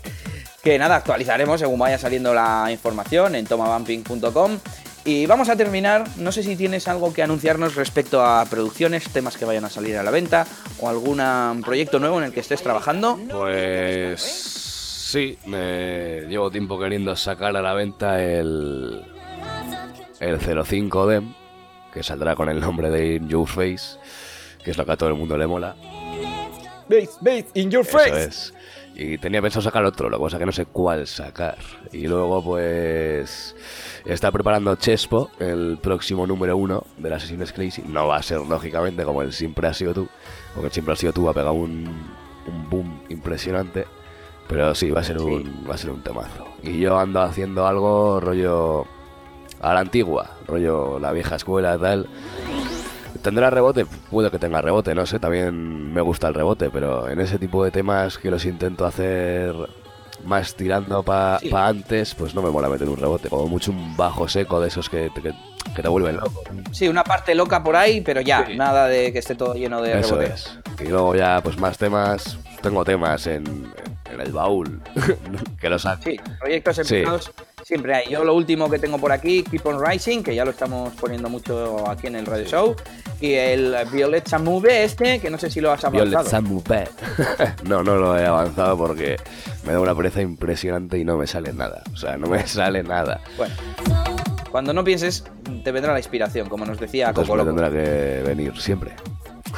Que nada, actualizaremos según vaya saliendo la información en tomabumping.com. Y vamos a terminar, no sé si tienes algo que anunciarnos respecto a producciones, temas que vayan a salir a la venta o algún proyecto nuevo en el que estés trabajando. Pues sí, me llevo tiempo queriendo sacar a la venta el, el 05 Dem, que saldrá con el nombre de In Your Face, que es lo que a todo el mundo le mola. Base, base, in your Eso es. Y tenía pensado sacar otro, lo que pasa que no sé cuál sacar. Y luego, pues. Está preparando Chespo, el próximo número uno del Assassin's Crazy. No va a ser, lógicamente, como el Siempre ha sido tú. Porque el Siempre ha sido tú ha pegado un, un boom impresionante. Pero sí, va a ser un, va a ser un temazo. Y yo ando haciendo algo rollo a la antigua, rollo la vieja escuela tal. ¿Tendrá rebote? Puede que tenga rebote, no sé, también me gusta el rebote, pero en ese tipo de temas que los intento hacer más tirando para Sí. antes, pues no me mola meter un rebote, como mucho un bajo seco de esos que, te- que, que te vuelven loco. Sí, una parte loca por ahí, pero ya, Sí. nada de que esté todo lleno de Eso rebotes. es. Y luego ya, pues más temas. Tengo temas en, en el baúl. <laughs> que los ha- Sí, proyectos Sí. Siempre hay. Yo lo último que tengo por aquí, Keep on Rising, que ya lo estamos poniendo mucho aquí en el Radio Show. Y el Violet Move este, que no sé si lo has Violet avanzado. Samupe. <laughs> no, no lo he avanzado porque me da una pereza impresionante y no me sale nada. O sea, no me sale nada. Bueno, cuando no pienses, te vendrá la inspiración, como nos decía Coco Loco. tendrá que venir siempre.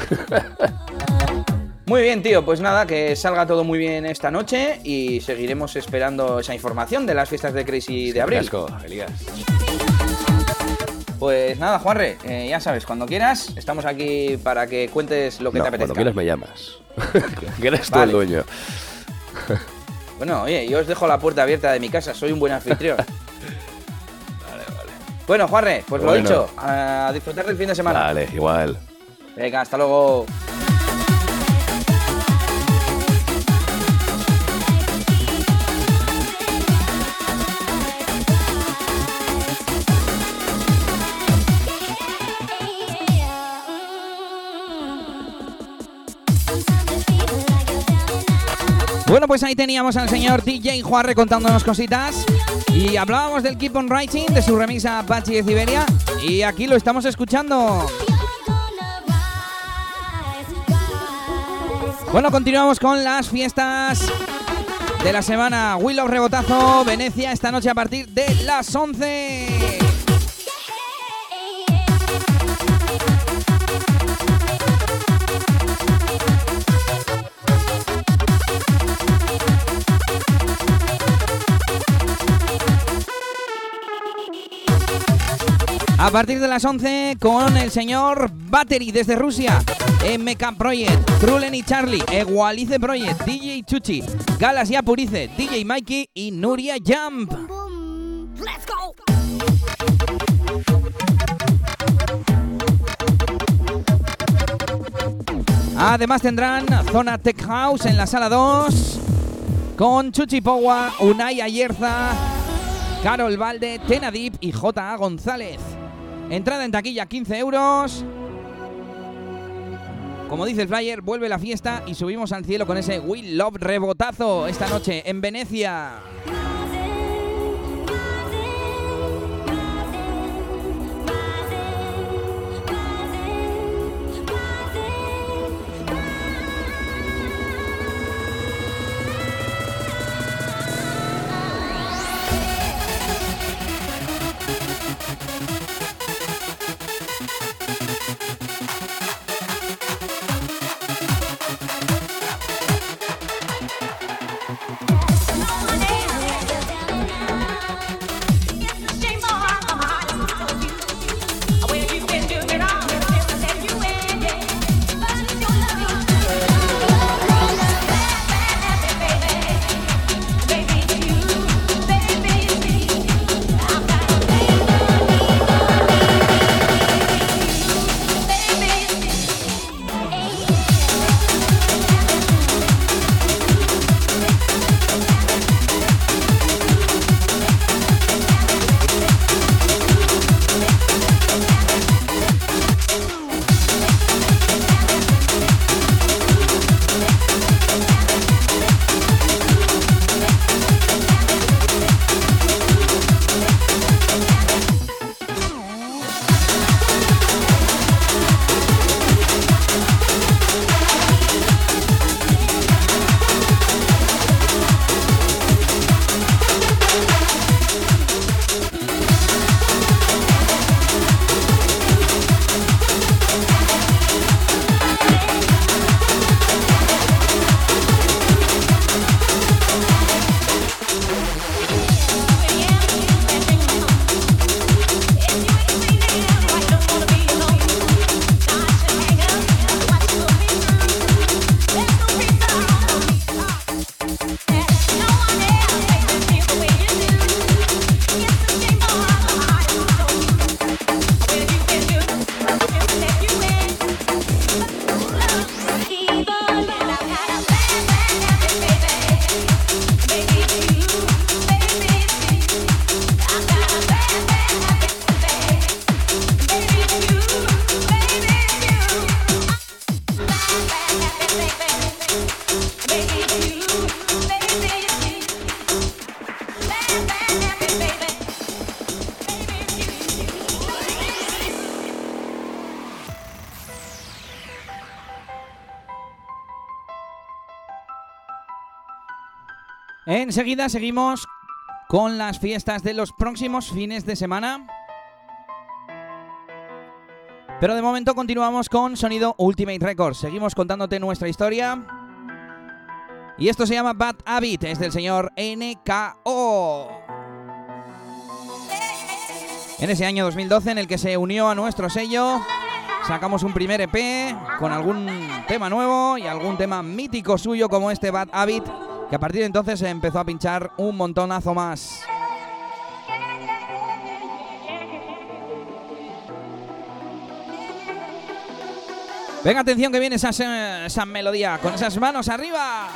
<laughs> Muy bien, tío, pues nada, que salga todo muy bien esta noche y seguiremos esperando esa información de las fiestas de Crazy de abril. Casco, Elías. Pues nada, Juanre, eh, ya sabes, cuando quieras, estamos aquí para que cuentes lo que No, te cuando apetezca. quieras me llamas. <laughs> que eres tú Vale. el dueño. Bueno, oye, yo os dejo la puerta abierta de mi casa, soy un buen anfitrión. <laughs> Vale, vale. Bueno, Juanre, pues lo Bueno. dicho, a disfrutar del fin de semana. Vale, igual. Venga, hasta luego. Bueno, pues ahí teníamos al señor DJ Juarre contándonos cositas. Y hablábamos del Keep on Writing, de su remix a Apache de Siberia. Y aquí lo estamos escuchando. Bueno, continuamos con las fiestas de la semana. Willow Rebotazo, Venecia, esta noche a partir de las 11. A partir de las 11 con el señor Battery desde Rusia, MK Project, Trulen y Charlie, Egualice Project, DJ Chuchi, Galas y Apurice, DJ Mikey y Nuria Jump. Además tendrán Zona Tech House en la sala 2 con Chuchi Powa, Unai Ayerza, Carol Valde, Tenadip y J.A. González. Entrada en taquilla 15 euros. Como dice el flyer, vuelve la fiesta y subimos al cielo con ese Will Love rebotazo esta noche en Venecia. Enseguida seguimos con las fiestas de los próximos fines de semana. Pero de momento continuamos con sonido Ultimate Records. Seguimos contándote nuestra historia. Y esto se llama Bad Habit, es del señor NKO. En ese año 2012 en el que se unió a nuestro sello, sacamos un primer EP con algún tema nuevo y algún tema mítico suyo como este Bad Habit, que a partir de entonces empezó a pinchar un montonazo más. Venga, atención que viene esa, esa melodía con esas manos arriba.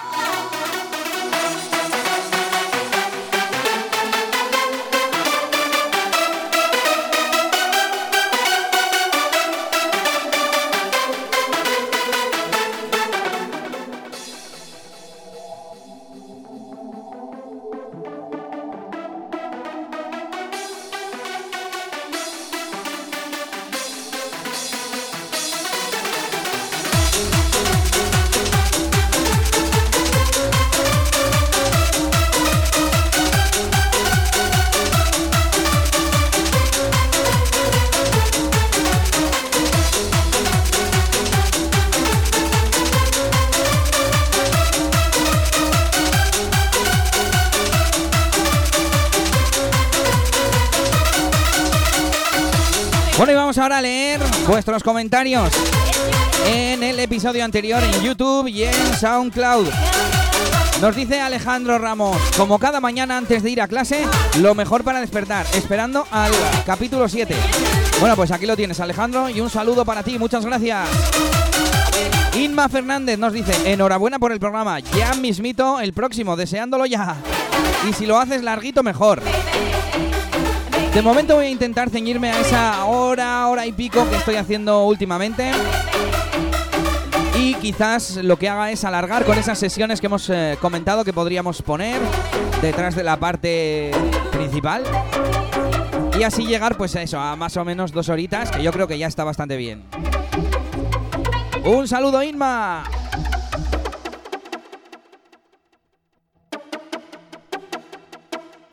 Vuestros comentarios en el episodio anterior en YouTube y en SoundCloud. Nos dice Alejandro Ramos, como cada mañana antes de ir a clase, lo mejor para despertar, esperando al capítulo 7. Bueno, pues aquí lo tienes Alejandro y un saludo para ti, muchas gracias. Inma Fernández nos dice, enhorabuena por el programa, ya mismito el próximo, deseándolo ya. Y si lo haces larguito, mejor. De momento voy a intentar ceñirme a esa hora, hora y pico que estoy haciendo últimamente. Y quizás lo que haga es alargar con esas sesiones que hemos eh, comentado que podríamos poner detrás de la parte principal. Y así llegar pues a eso, a más o menos dos horitas, que yo creo que ya está bastante bien. Un saludo Inma.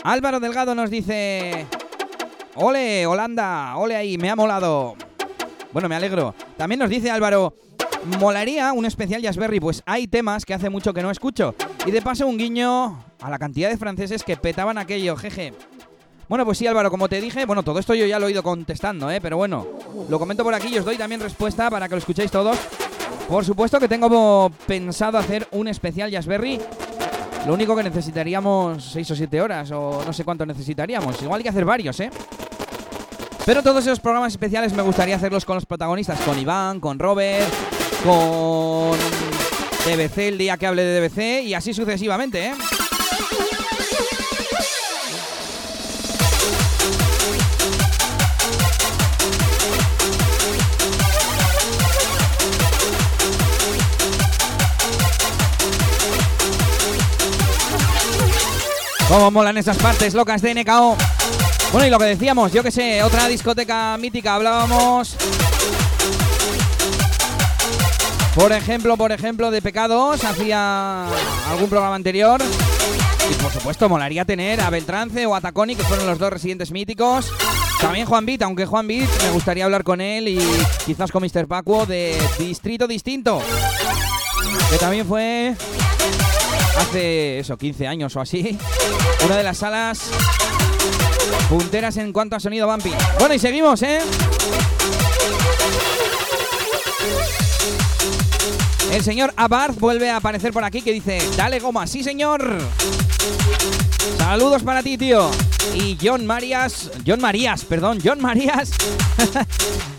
Álvaro Delgado nos dice... Ole, Holanda, ole ahí, me ha molado. Bueno, me alegro. También nos dice Álvaro, molaría un especial Jazzberry, pues hay temas que hace mucho que no escucho. Y de paso un guiño a la cantidad de franceses que petaban aquello, jeje. Bueno, pues sí, Álvaro, como te dije, bueno, todo esto yo ya lo he ido contestando, ¿eh? Pero bueno, lo comento por aquí y os doy también respuesta para que lo escuchéis todos. Por supuesto que tengo pensado hacer un especial Jazzberry. Lo único que necesitaríamos 6 o 7 horas, o no sé cuánto necesitaríamos. Igual hay que hacer varios, ¿eh? Pero todos esos programas especiales me gustaría hacerlos con los protagonistas, con Iván, con Robert, con DBC el día que hable de DBC y así sucesivamente, ¿eh? Cómo molan esas partes locas de NKO. Bueno, y lo que decíamos, yo que sé, otra discoteca mítica, hablábamos. Por ejemplo, por ejemplo, de Pecados, hacía algún programa anterior. Y por supuesto, molaría tener a Beltrance o a Taconi, que fueron los dos residentes míticos. También Juan Beat, aunque Juan Beat me gustaría hablar con él y quizás con Mr. Pacuo de Distrito Distinto. Que también fue hace eso, 15 años o así. Una de las salas punteras en cuanto a sonido bumpy. Bueno, y seguimos, ¿eh? El señor Abarth vuelve a aparecer por aquí que dice, dale goma, sí señor. Saludos para ti, tío. Y John Marías, John Marías, perdón, John Marías. <laughs>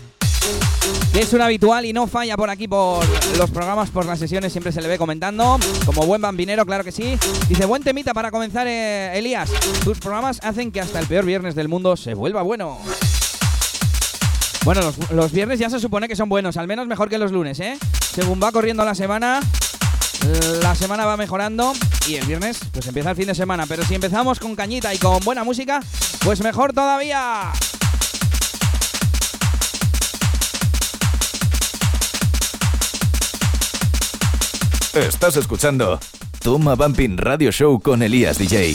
es un habitual y no falla por aquí por los programas, por las sesiones, siempre se le ve comentando. Como buen bambinero, claro que sí. Dice, buen temita para comenzar, eh, Elías. Tus programas hacen que hasta el peor viernes del mundo se vuelva bueno. Bueno, los, los viernes ya se supone que son buenos, al menos mejor que los lunes, ¿eh? Según va corriendo la semana, la semana va mejorando y el viernes pues empieza el fin de semana. Pero si empezamos con cañita y con buena música, pues mejor todavía. Estás escuchando Toma Bumping Radio Show con Elías DJ.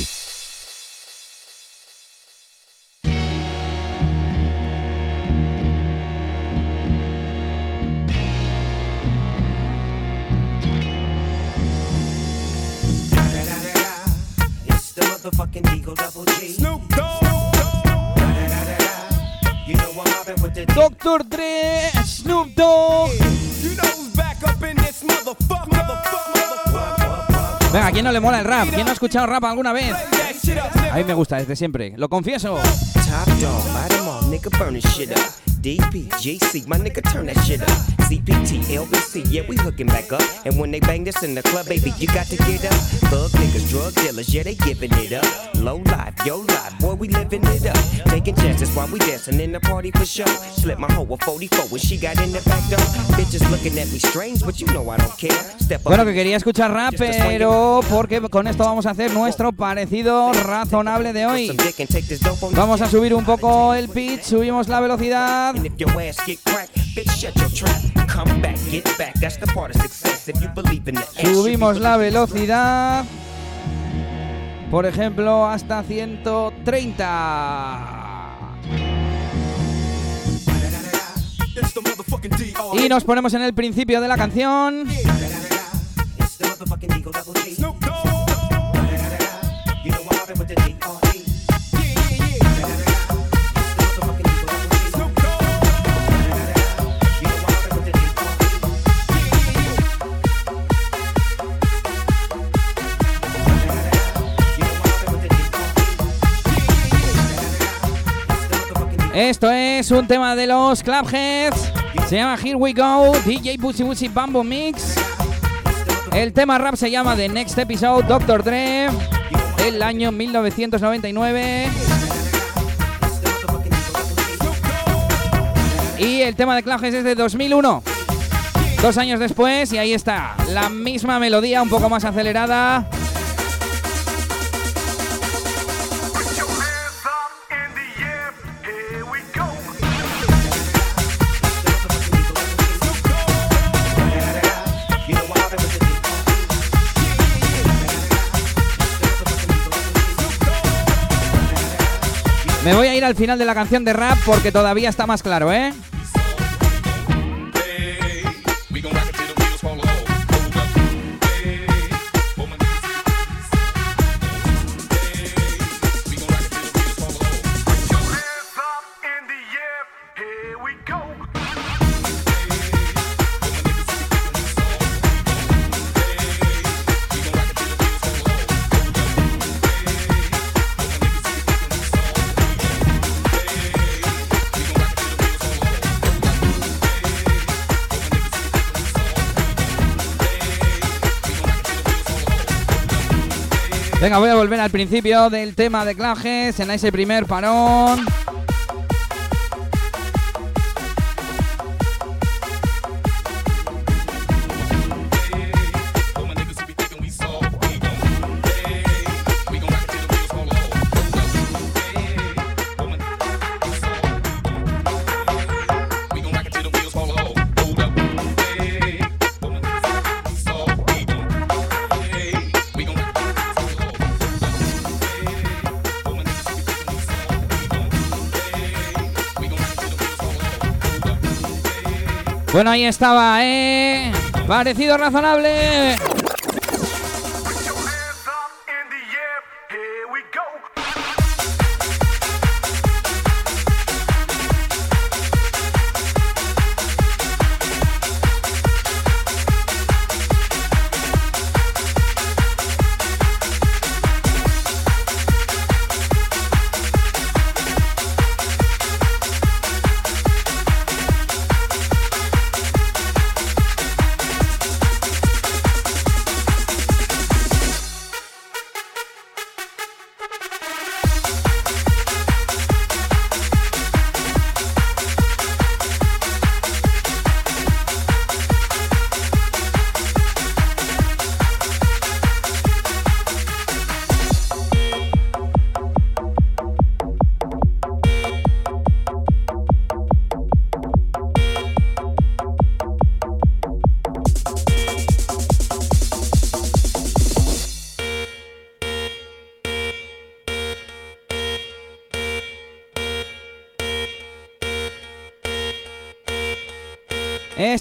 It's the le mola el rap? ¿Quién no ha escuchado rap alguna vez? A mí me gusta desde siempre, lo confieso. Low life, yo life, boy, we living it up. Taking chances while we dancing in the party for show. Slip my hoe a 44 when she got in the back door. Bitches looking at me strange, but you know I don't care. Step up Bueno, que quería escuchar rap, pero porque con esto vamos a hacer nuestro parecido razonable de hoy. Vamos a subir un poco el pitch, subimos la velocidad. Subimos la velocidad. Por ejemplo, hasta 130. Y nos ponemos en el principio de la canción. It's the motherfucking Eagle Double G. Snoop Dogg. Esto es un tema de los Clubheads. Se llama Here We Go, DJ Pussy Pussy Bambo Mix. El tema rap se llama The Next Episode, Dr. Dre, del año 1999. Y el tema de Clubheads es de 2001. Dos años después, y ahí está, la misma melodía, un poco más acelerada. Ir al final de la canción de rap porque todavía está más claro, ¿eh? Venga, voy a volver al principio del tema de Clajes en ese primer parón. Bueno, ahí estaba, ¿eh? Parecido razonable.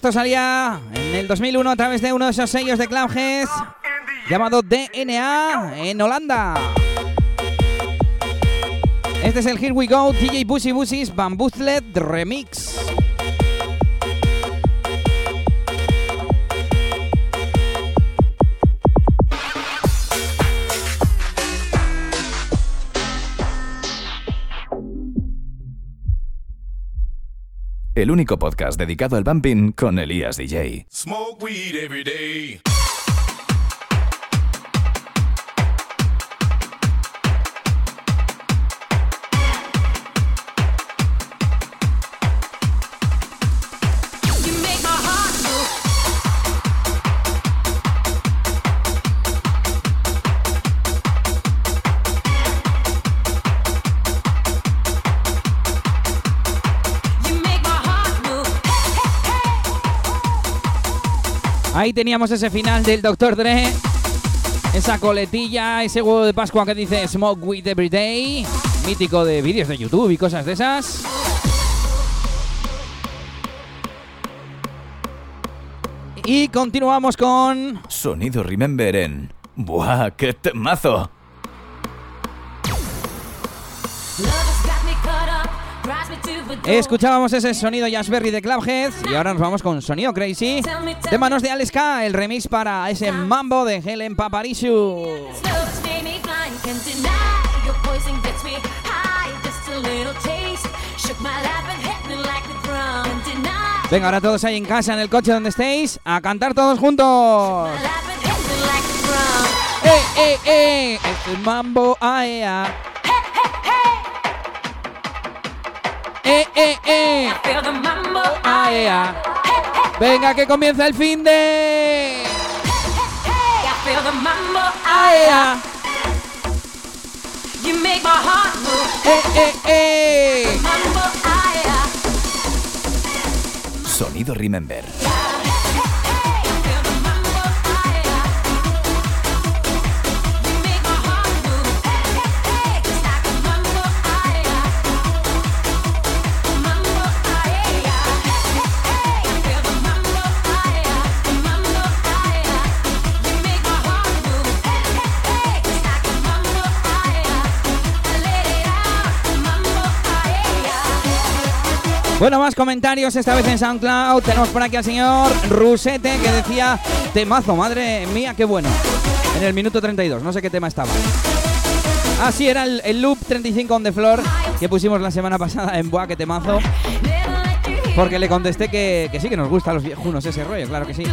Esto salía en el 2001 a través de uno de esos sellos de Clubheads llamado DNA en Holanda. Este es el Here We Go DJ Busy Busy's Bamboozled Remix. El único podcast dedicado al bumping con Elías DJ. Smoke weed every day. Ahí teníamos ese final del Dr. Dre. Esa coletilla, ese huevo de Pascua que dice Smoke Weed Every Day. Mítico de vídeos de YouTube y cosas de esas. Y continuamos con... Sonido Remember en... ¡Buah, qué temazo! Escuchábamos ese sonido Jazzberry de Clubheads y ahora nos vamos con Sonido Crazy de manos de Alex K, el remix para ese mambo de Helen Paparizou. Venga, ahora todos ahí en casa, en el coche donde estéis, a cantar todos juntos. ¡Eh, eh, eh! El mambo aea. ¡Eh, eh, eh! The mambo, Aea. Venga, que comienza el fin de... ¡Eh, eh, eh! aya. Sonido Remember. Bueno, más comentarios, esta vez en SoundCloud. Tenemos por aquí al señor Rusete que decía temazo, madre mía, qué bueno. En el minuto 32, no sé qué tema estaba. Así era el, el loop 35 on the floor que pusimos la semana pasada en Buah, qué temazo. Porque le contesté que, que sí, que nos gusta a los viejunos ese rollo, claro que sí.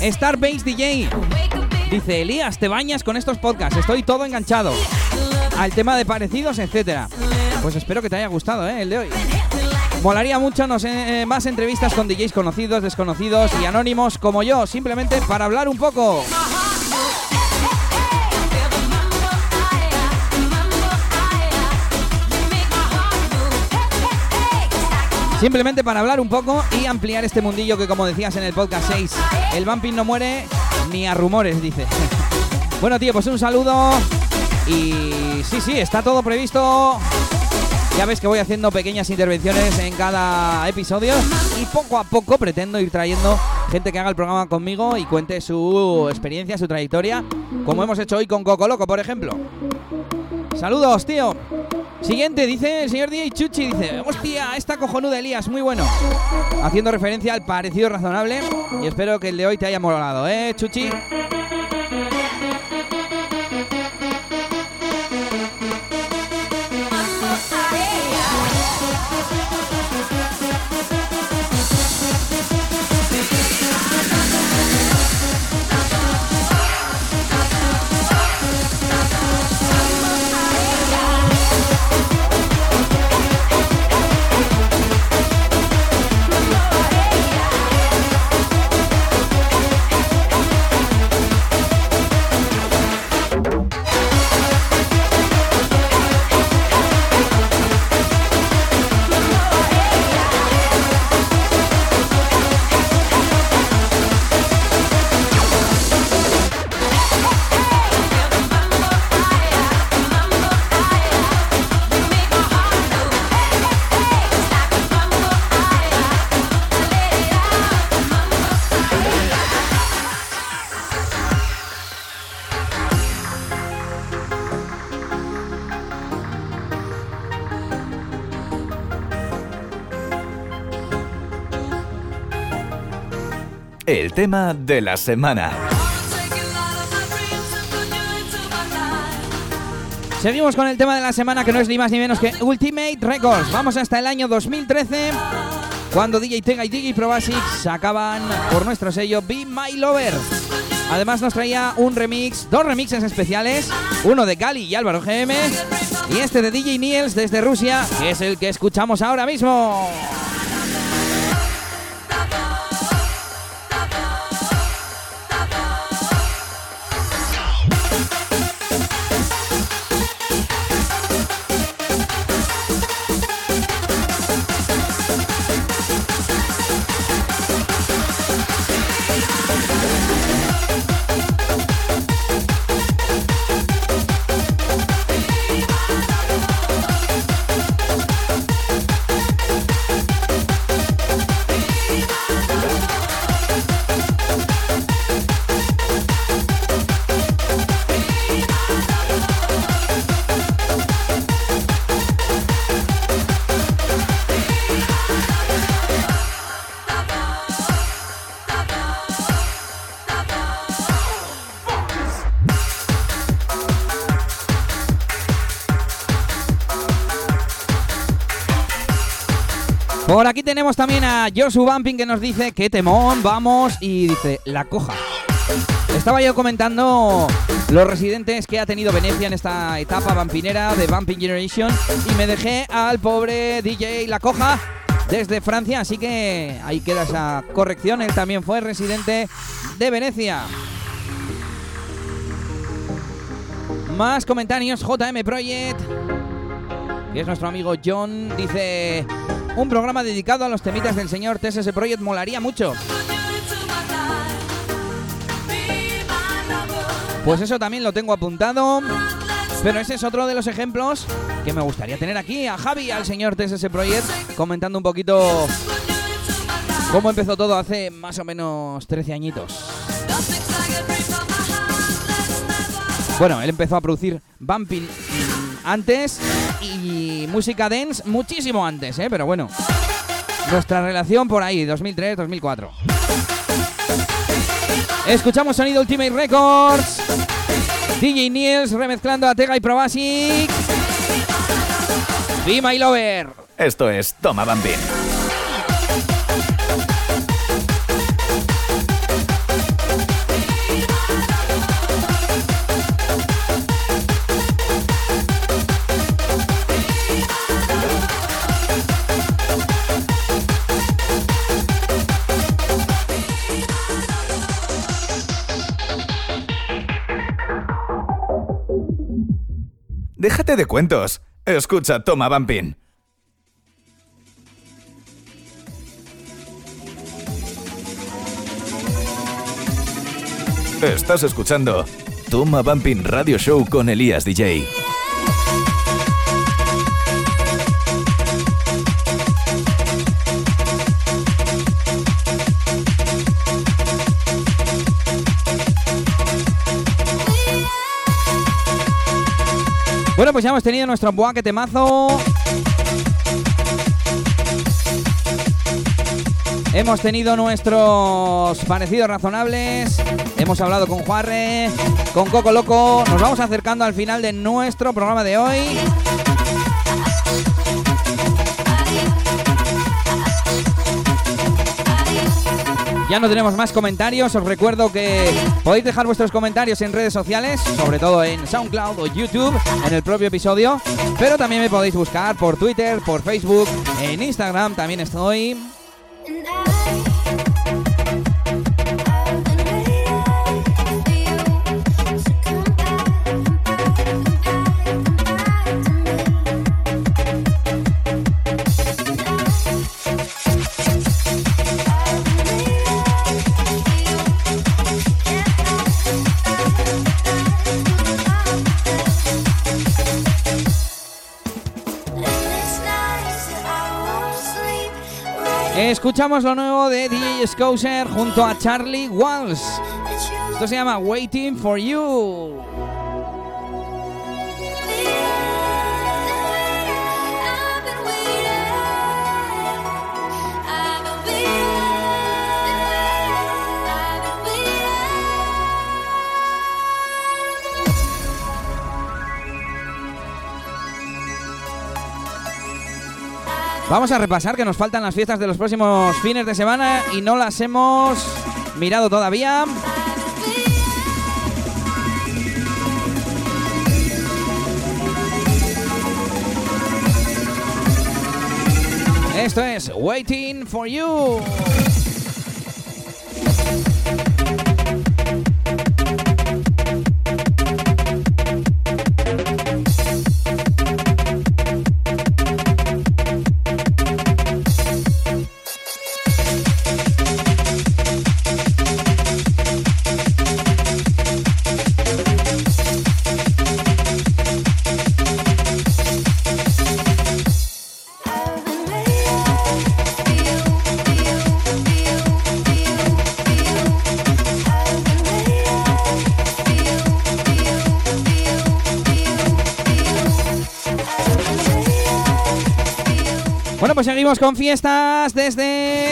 Starbase DJ dice: Elías, te bañas con estos podcasts, estoy todo enganchado. Al tema de parecidos, etcétera. Pues espero que te haya gustado, ¿eh? El de hoy. Molaría mucho eh, más entrevistas con DJs conocidos, desconocidos y anónimos como yo, simplemente para hablar un poco. Simplemente para hablar un poco y ampliar este mundillo que como decías en el podcast 6, el bumping no muere ni a rumores, dice. <laughs> bueno, tío, pues un saludo y sí, sí, está todo previsto. Ya ves que voy haciendo pequeñas intervenciones en cada episodio y poco a poco pretendo ir trayendo gente que haga el programa conmigo y cuente su experiencia, su trayectoria, como hemos hecho hoy con Coco Loco, por ejemplo. Saludos, tío. Siguiente, dice el señor DJ Chuchi, dice, hostia, esta cojonuda Elías, muy bueno. Haciendo referencia al parecido razonable y espero que el de hoy te haya molado, ¿eh, Chuchi? Tema de la semana. Seguimos con el tema de la semana que no es ni más ni menos que Ultimate Records. Vamos hasta el año 2013 cuando DJ Tega y DJ Probasic sacaban por nuestro sello Be My Lover. Además nos traía un remix, dos remixes especiales, uno de Gali y Álvaro GM y este de DJ Niels desde Rusia, que es el que escuchamos ahora mismo. フフフ。Tenemos también a Josu Bumping que nos dice que temón, vamos, y dice, la coja. Estaba yo comentando los residentes que ha tenido Venecia en esta etapa vampinera de Bumping Generation y me dejé al pobre DJ La Coja desde Francia, así que ahí queda esa corrección, él también fue residente de Venecia. Más comentarios, JM Project, que es nuestro amigo John, dice, un programa dedicado a los temitas del señor TSS Project molaría mucho. Pues eso también lo tengo apuntado. Pero ese es otro de los ejemplos que me gustaría tener aquí a Javi, al señor TSS Project, comentando un poquito cómo empezó todo hace más o menos 13 añitos. Bueno, él empezó a producir Bumping antes y música dance muchísimo antes, ¿eh? Pero bueno, nuestra relación por ahí, 2003-2004. Escuchamos sonido Ultimate Records. DJ Niels remezclando a Tega y Probasic. Be My Lover. Esto es Toma Bambín. Déjate de cuentos. Escucha Toma Bambín. Estás escuchando Toma Bumping Radio Show con Elías DJ. Bueno, pues ya hemos tenido nuestro buaque temazo. Hemos tenido nuestros parecidos razonables. Hemos hablado con Juarre, con Coco Loco. Nos vamos acercando al final de nuestro programa de hoy. Ya no tenemos más comentarios. Os recuerdo que podéis dejar vuestros comentarios en redes sociales, sobre todo en SoundCloud o YouTube, en el propio episodio. Pero también me podéis buscar por Twitter, por Facebook, en Instagram también estoy. Escuchamos lo nuevo de DJ Scouser junto a Charlie Walsh. Esto se llama Waiting for You. Vamos a repasar que nos faltan las fiestas de los próximos fines de semana y no las hemos mirado todavía. Esto es Waiting for You. Pues seguimos con fiestas desde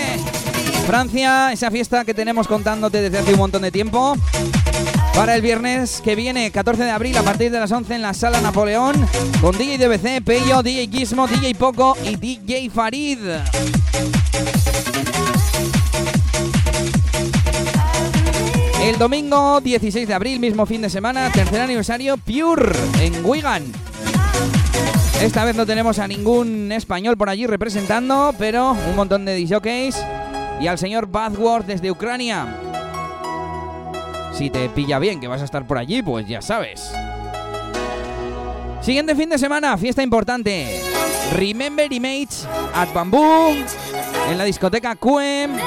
Francia, esa fiesta que tenemos contándote desde hace un montón de tiempo. Para el viernes que viene, 14 de abril, a partir de las 11 en la Sala Napoleón, con DJ DBC, Peyo, DJ Gizmo, DJ Poco y DJ Farid. El domingo 16 de abril, mismo fin de semana, tercer aniversario, Pure, en Wigan. Esta vez no tenemos a ningún español por allí representando, pero un montón de DJs y al señor Bathworth desde Ucrania. Si te pilla bien que vas a estar por allí, pues ya sabes. Siguiente fin de semana, fiesta importante. Remember Image at Bamboo en la discoteca QM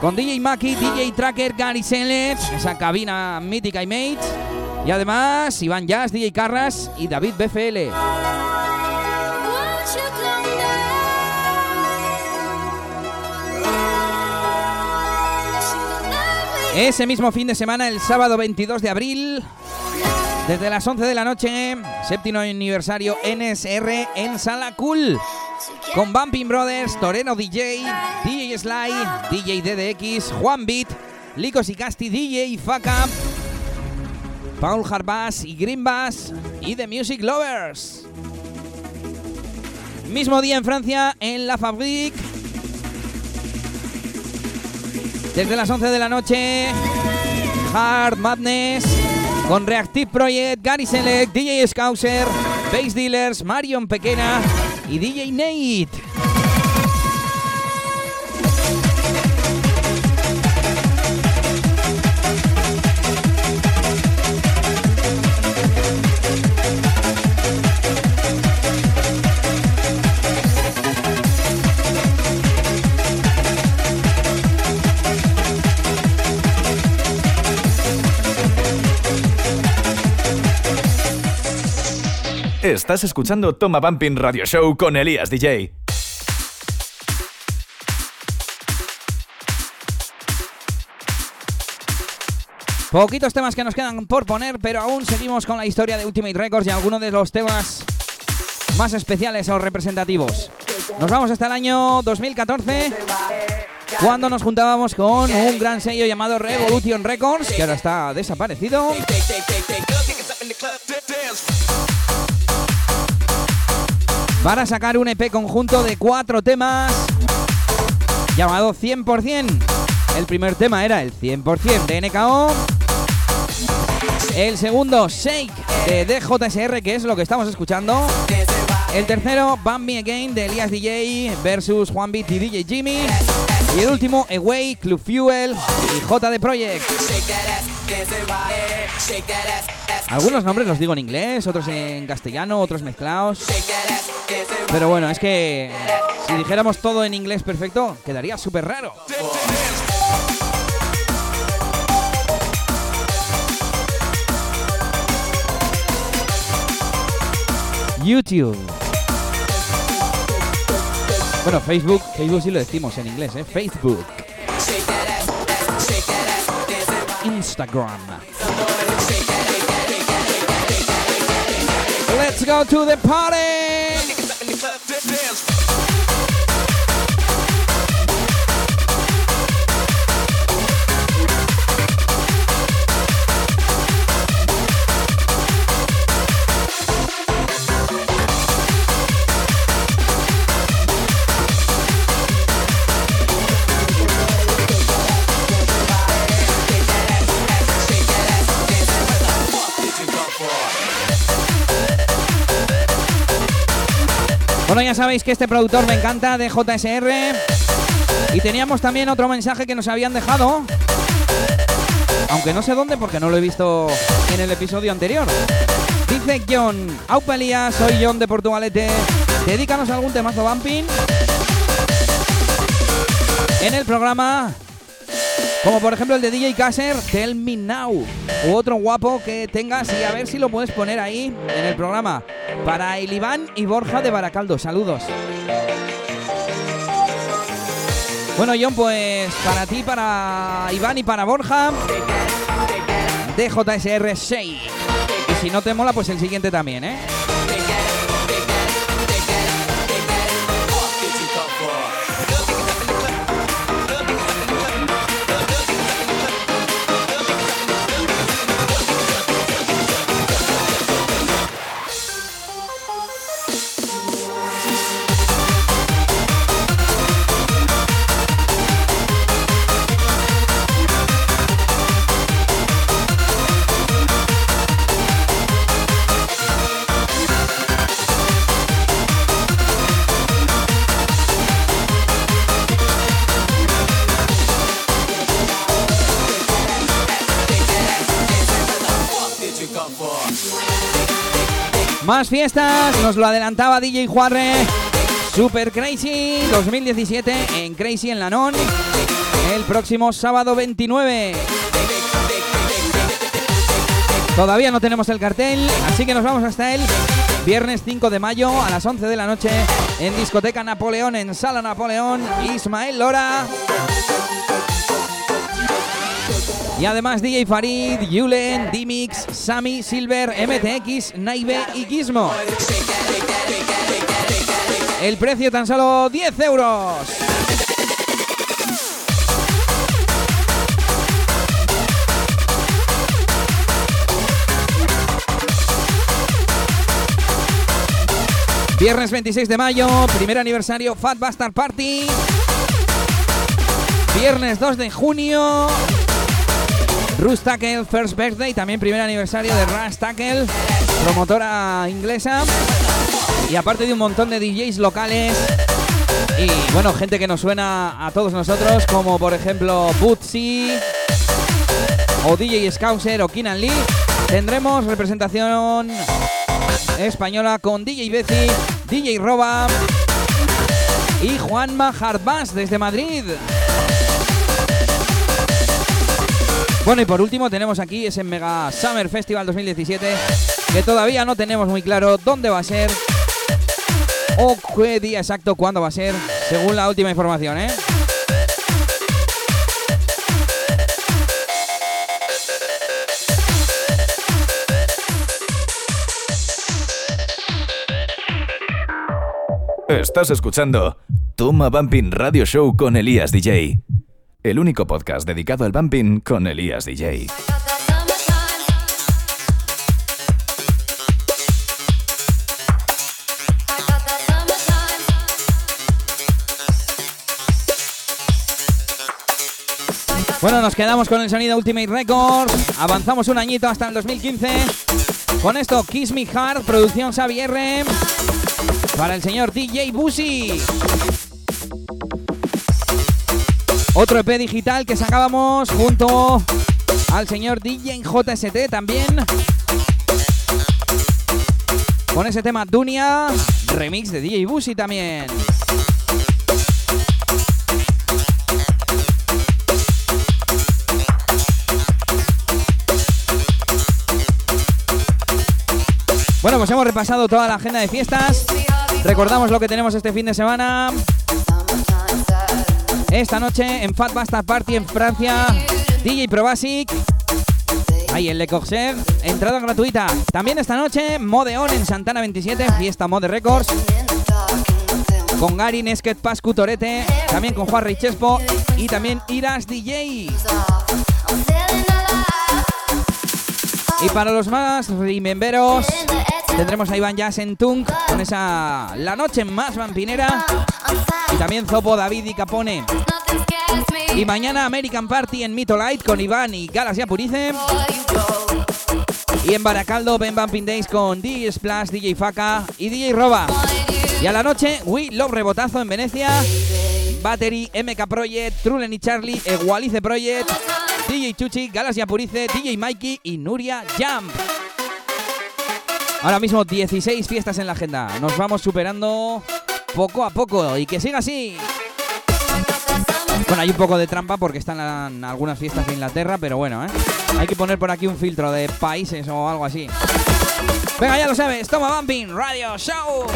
con DJ Maki, DJ Tracker, Gary Sellet, esa cabina mítica Image. Y además Iván Jazz, DJ Carras y David BFL. Ese mismo fin de semana, el sábado 22 de abril, desde las 11 de la noche, séptimo aniversario NSR en Sala Cool. Con Bumping Brothers, Toreno DJ, DJ Sly, DJ DDX, Juan Beat, Licos y Casti, DJ Faka, Paul Harbas y Green Bass y The Music Lovers. Mismo día en Francia, en La Fabrique. Desde las 11 de la noche, Hard Madness con Reactive Project, Gary Select, DJ Scouser, Bass Dealers, Marion Pequena y DJ Nate. Estás escuchando Toma Bumping Radio Show con Elías DJ. Poquitos temas que nos quedan por poner, pero aún seguimos con la historia de Ultimate Records y algunos de los temas más especiales o representativos. Nos vamos hasta el año 2014, cuando nos juntábamos con un gran sello llamado Revolution Records, que ahora está desaparecido. Para sacar un EP conjunto de cuatro temas llamado 100%. El primer tema era el 100% de NKO. El segundo, Shake de DJSR, que es lo que estamos escuchando. El tercero, Me Again de Elias DJ versus Juan Beat DJ Jimmy. Y el último, Away, Club Fuel y JD Project. Algunos nombres los digo en inglés, otros en castellano, otros mezclados. Pero bueno, es que si dijéramos todo en inglés perfecto, quedaría súper raro. YouTube. Bueno, Facebook, Facebook sí lo decimos en inglés, ¿eh? Facebook. Instagram. Let's go to the party. Bueno, ya sabéis que este productor me encanta de JSR. Y teníamos también otro mensaje que nos habían dejado. Aunque no sé dónde porque no lo he visto en el episodio anterior. Dice John, Aupelia, soy John de Portugalete. Dedícanos algún temazo bumping. En el programa, como por ejemplo el de DJ Kasser, Tell Me Now. U otro guapo que tengas y a ver si lo puedes poner ahí en el programa. Para el Iván y Borja de Baracaldo. Saludos. Bueno, John, pues para ti, para Iván y para Borja, DJSR 6. Y si no te mola, pues el siguiente también, ¿eh? Más fiestas, nos lo adelantaba DJ Juarre. Super Crazy 2017 en Crazy en Lanón. El próximo sábado 29. Todavía no tenemos el cartel, así que nos vamos hasta el viernes 5 de mayo a las 11 de la noche en Discoteca Napoleón, en Sala Napoleón. Ismael Lora. Y además DJ Farid, Yulen, D-Mix, Sammy, Silver, MTX, Naive y Gizmo. El precio tan solo 10 euros. Viernes 26 de mayo, primer aniversario Fat Bastard Party. Viernes 2 de junio, Russ Tackle First Birthday, también primer aniversario de Russ Tackle, promotora inglesa. Y aparte de un montón de DJs locales y bueno, gente que nos suena a todos nosotros, como por ejemplo Bootsy o DJ Scouser o Keenan Lee, tendremos representación española con DJ Bezi, DJ Roba y Juanma Hardbass desde Madrid. Bueno, y por último tenemos aquí ese Mega Summer Festival 2017 que todavía no tenemos muy claro dónde va a ser o qué día exacto cuándo va a ser, según la última información, ¿eh? Estás escuchando Toma Bumping Radio Show con Elías DJ. El único podcast dedicado al bumping con Elías DJ. Bueno, nos quedamos con el sonido Ultimate Records. Avanzamos un añito hasta el 2015. Con esto, Kiss Me Hard, producción Xavier. Para el señor DJ Busi. Otro EP digital que sacábamos junto al señor DJ JST también. Con ese tema Dunia, remix de DJ Busi también. Bueno, pues hemos repasado toda la agenda de fiestas. Recordamos lo que tenemos este fin de semana. Esta noche en Fat Bastard Party en Francia, DJ Pro Basic. Ahí en Le Corsair, entrada gratuita. También esta noche, Modeon en Santana 27, fiesta Mode Records. Con Gary Nesket Pascu Torete, también con Juan Chespo y también Iras DJ. Y para los más rememberos, tendremos a Iván Jazz en Tunk con esa La Noche Más Vampinera. Y también Zopo, David y Capone. Y mañana American Party en Mito Light con Iván y Galas y Apurice. Y en Baracaldo, Ben Bumping Days con DJ Splash, DJ Faca y DJ Roba. Y a la noche, We Love Rebotazo en Venecia, Battery, MK Project, Trulen y Charlie, Egualice Project, DJ Chuchi, Galaxia Purice, DJ Mikey y Nuria Jump. Ahora mismo 16 fiestas en la agenda. Nos vamos superando poco a poco y que siga así. Bueno, hay un poco de trampa porque están algunas fiestas de Inglaterra, pero bueno, ¿eh? Hay que poner por aquí un filtro de países o algo así. Venga, ya lo sabes, toma Bumping Radio Show.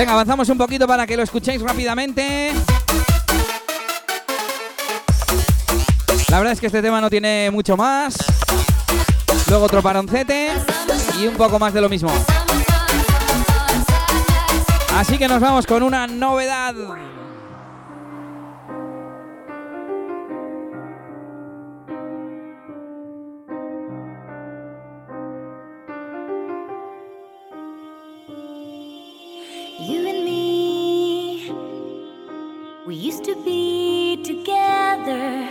Venga, avanzamos un poquito para que lo escuchéis rápidamente. La verdad es que este tema no tiene mucho más. Luego otro paroncete y un poco más de lo mismo. Así que nos vamos con una novedad. We used to be together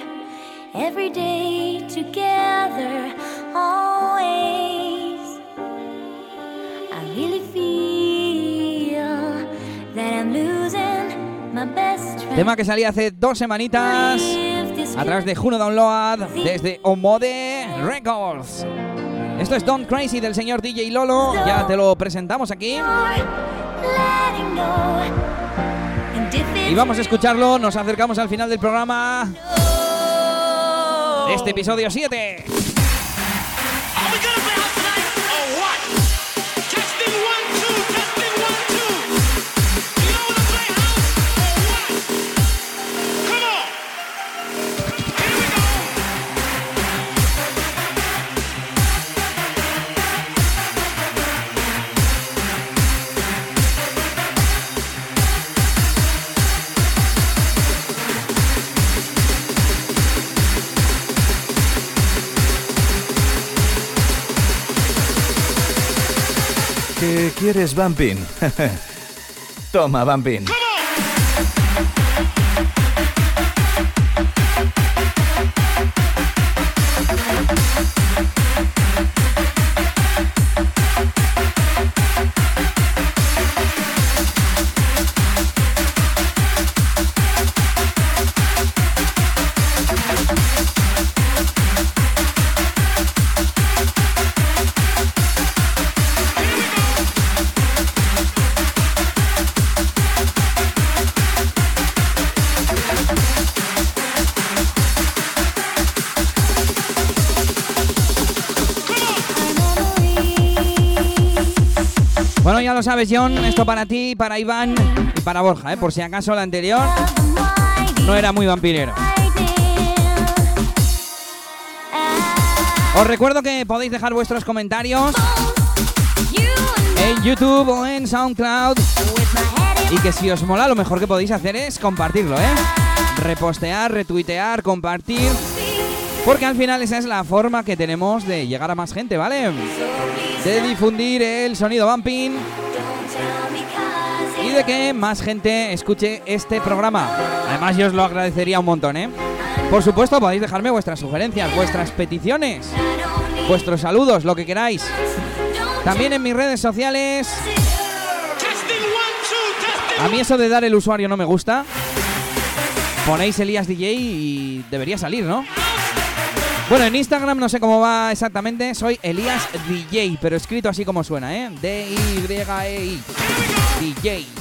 every day together, always. I really feel that I'm losing my best friend. Tema que salía hace dos semanitas a través de Juno Download desde Omode Records. Esto es Don't Crazy del señor DJ Lolo. Ya te lo presentamos aquí. Y vamos a escucharlo. Nos acercamos al final del programa de este episodio 7. Quieres, Bumping? <laughs> Toma, Bumping. Sabes, John. Esto para ti, para Iván y para Borja, ¿eh? por si acaso la anterior no era muy vampirero. Os recuerdo que podéis dejar vuestros comentarios en YouTube o en SoundCloud. Y que si os mola, lo mejor que podéis hacer es compartirlo, ¿eh? Repostear, retuitear, compartir. Porque al final esa es la forma que tenemos de llegar a más gente, ¿vale? De difundir el sonido bumping de que más gente escuche este programa. Además, yo os lo agradecería un montón, ¿eh? Por supuesto, podéis dejarme vuestras sugerencias, vuestras peticiones, vuestros saludos, lo que queráis. También en mis redes sociales. A mí eso de dar el usuario no me gusta. Ponéis Elías DJ y debería salir, ¿no? Bueno, en Instagram no sé cómo va exactamente. Soy Elías DJ, pero escrito así como suena, ¿eh? D-Y-E-I. DJ.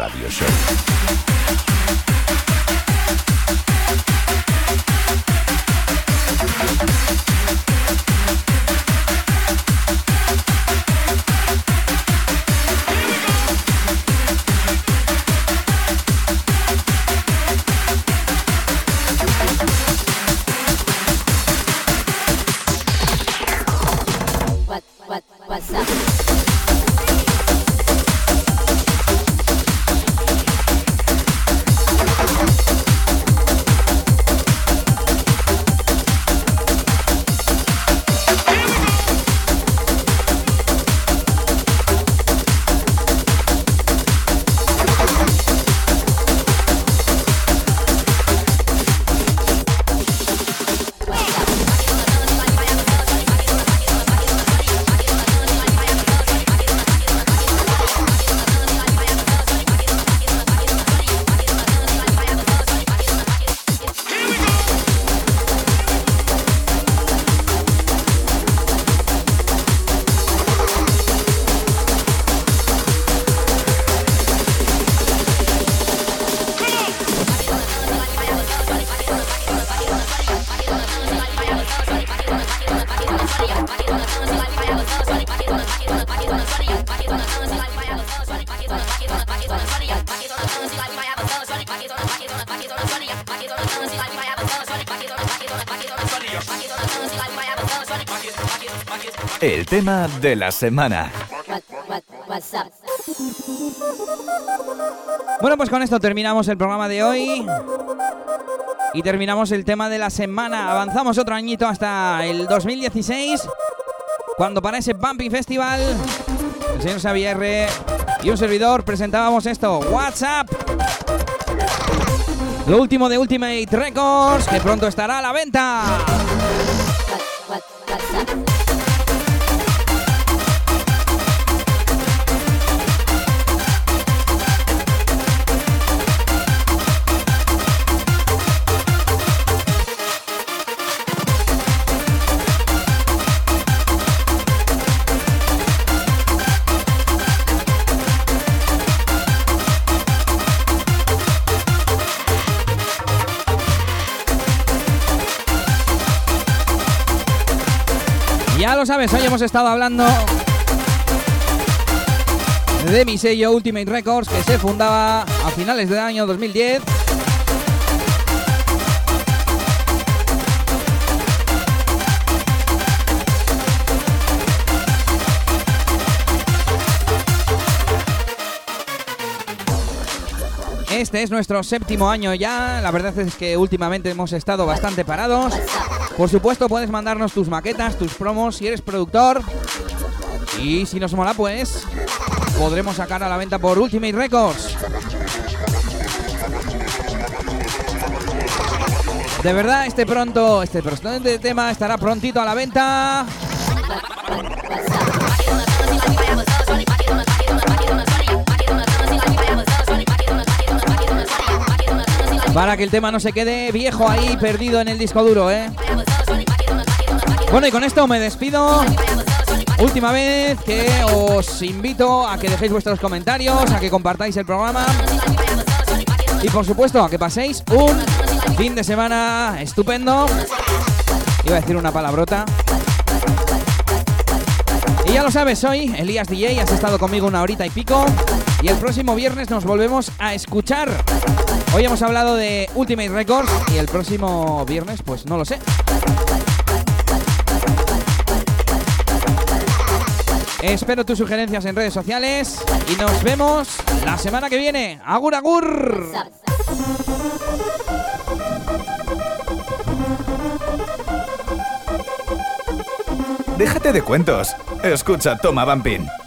Radio Show. Tema de la semana. Bueno, pues con esto terminamos el programa de hoy. Y terminamos el tema de la semana. Avanzamos otro añito hasta el 2016. Cuando para ese Bumping Festival, el señor Xavier y un servidor presentábamos esto. WhatsApp. Lo último de Ultimate Records, que pronto estará a la venta. Sabes, hoy hemos estado hablando de mi sello Ultimate Records que se fundaba a finales del año 2010. Este es nuestro séptimo año ya. La verdad es que últimamente hemos estado bastante parados. Por supuesto, puedes mandarnos tus maquetas, tus promos si eres productor. Y si nos mola, pues podremos sacar a la venta por Ultimate Records. De verdad, este pronto, este de tema estará prontito a la venta. Para que el tema no se quede viejo ahí, perdido en el disco duro, ¿eh? Bueno, y con esto me despido. Última vez que os invito a que dejéis vuestros comentarios, a que compartáis el programa. Y por supuesto, a que paséis un fin de semana estupendo. Iba a decir una palabrota. Y ya lo sabes, soy Elías DJ, has estado conmigo una horita y pico. Y el próximo viernes nos volvemos a escuchar. Hoy hemos hablado de Ultimate Records y el próximo viernes, pues no lo sé. Espero tus sugerencias en redes sociales y nos vemos la semana que viene. Agur, agur. Déjate de cuentos. Escucha Toma Bumping.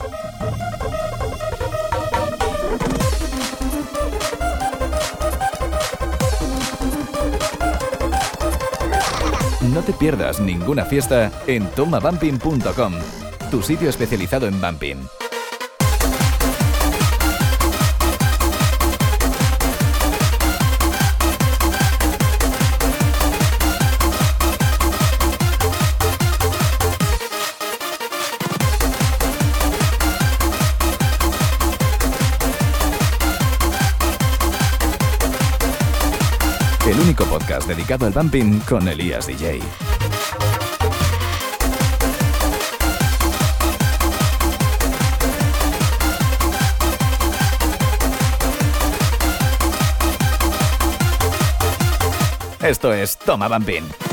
No te pierdas ninguna fiesta en tomabumping.com, tu sitio especializado en bumping. Podcast dedicado al bumping con Elías DJ. Esto es Toma Bumping.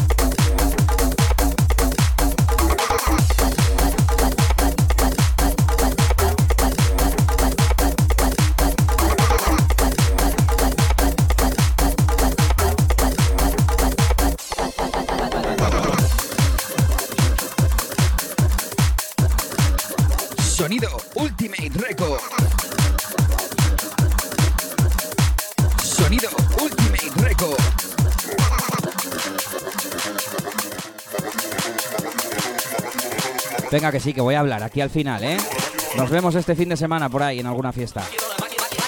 Venga que sí, que voy a hablar aquí al final, ¿eh? Nos vemos este fin de semana por ahí en alguna fiesta.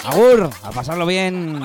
Agur, a pasarlo bien.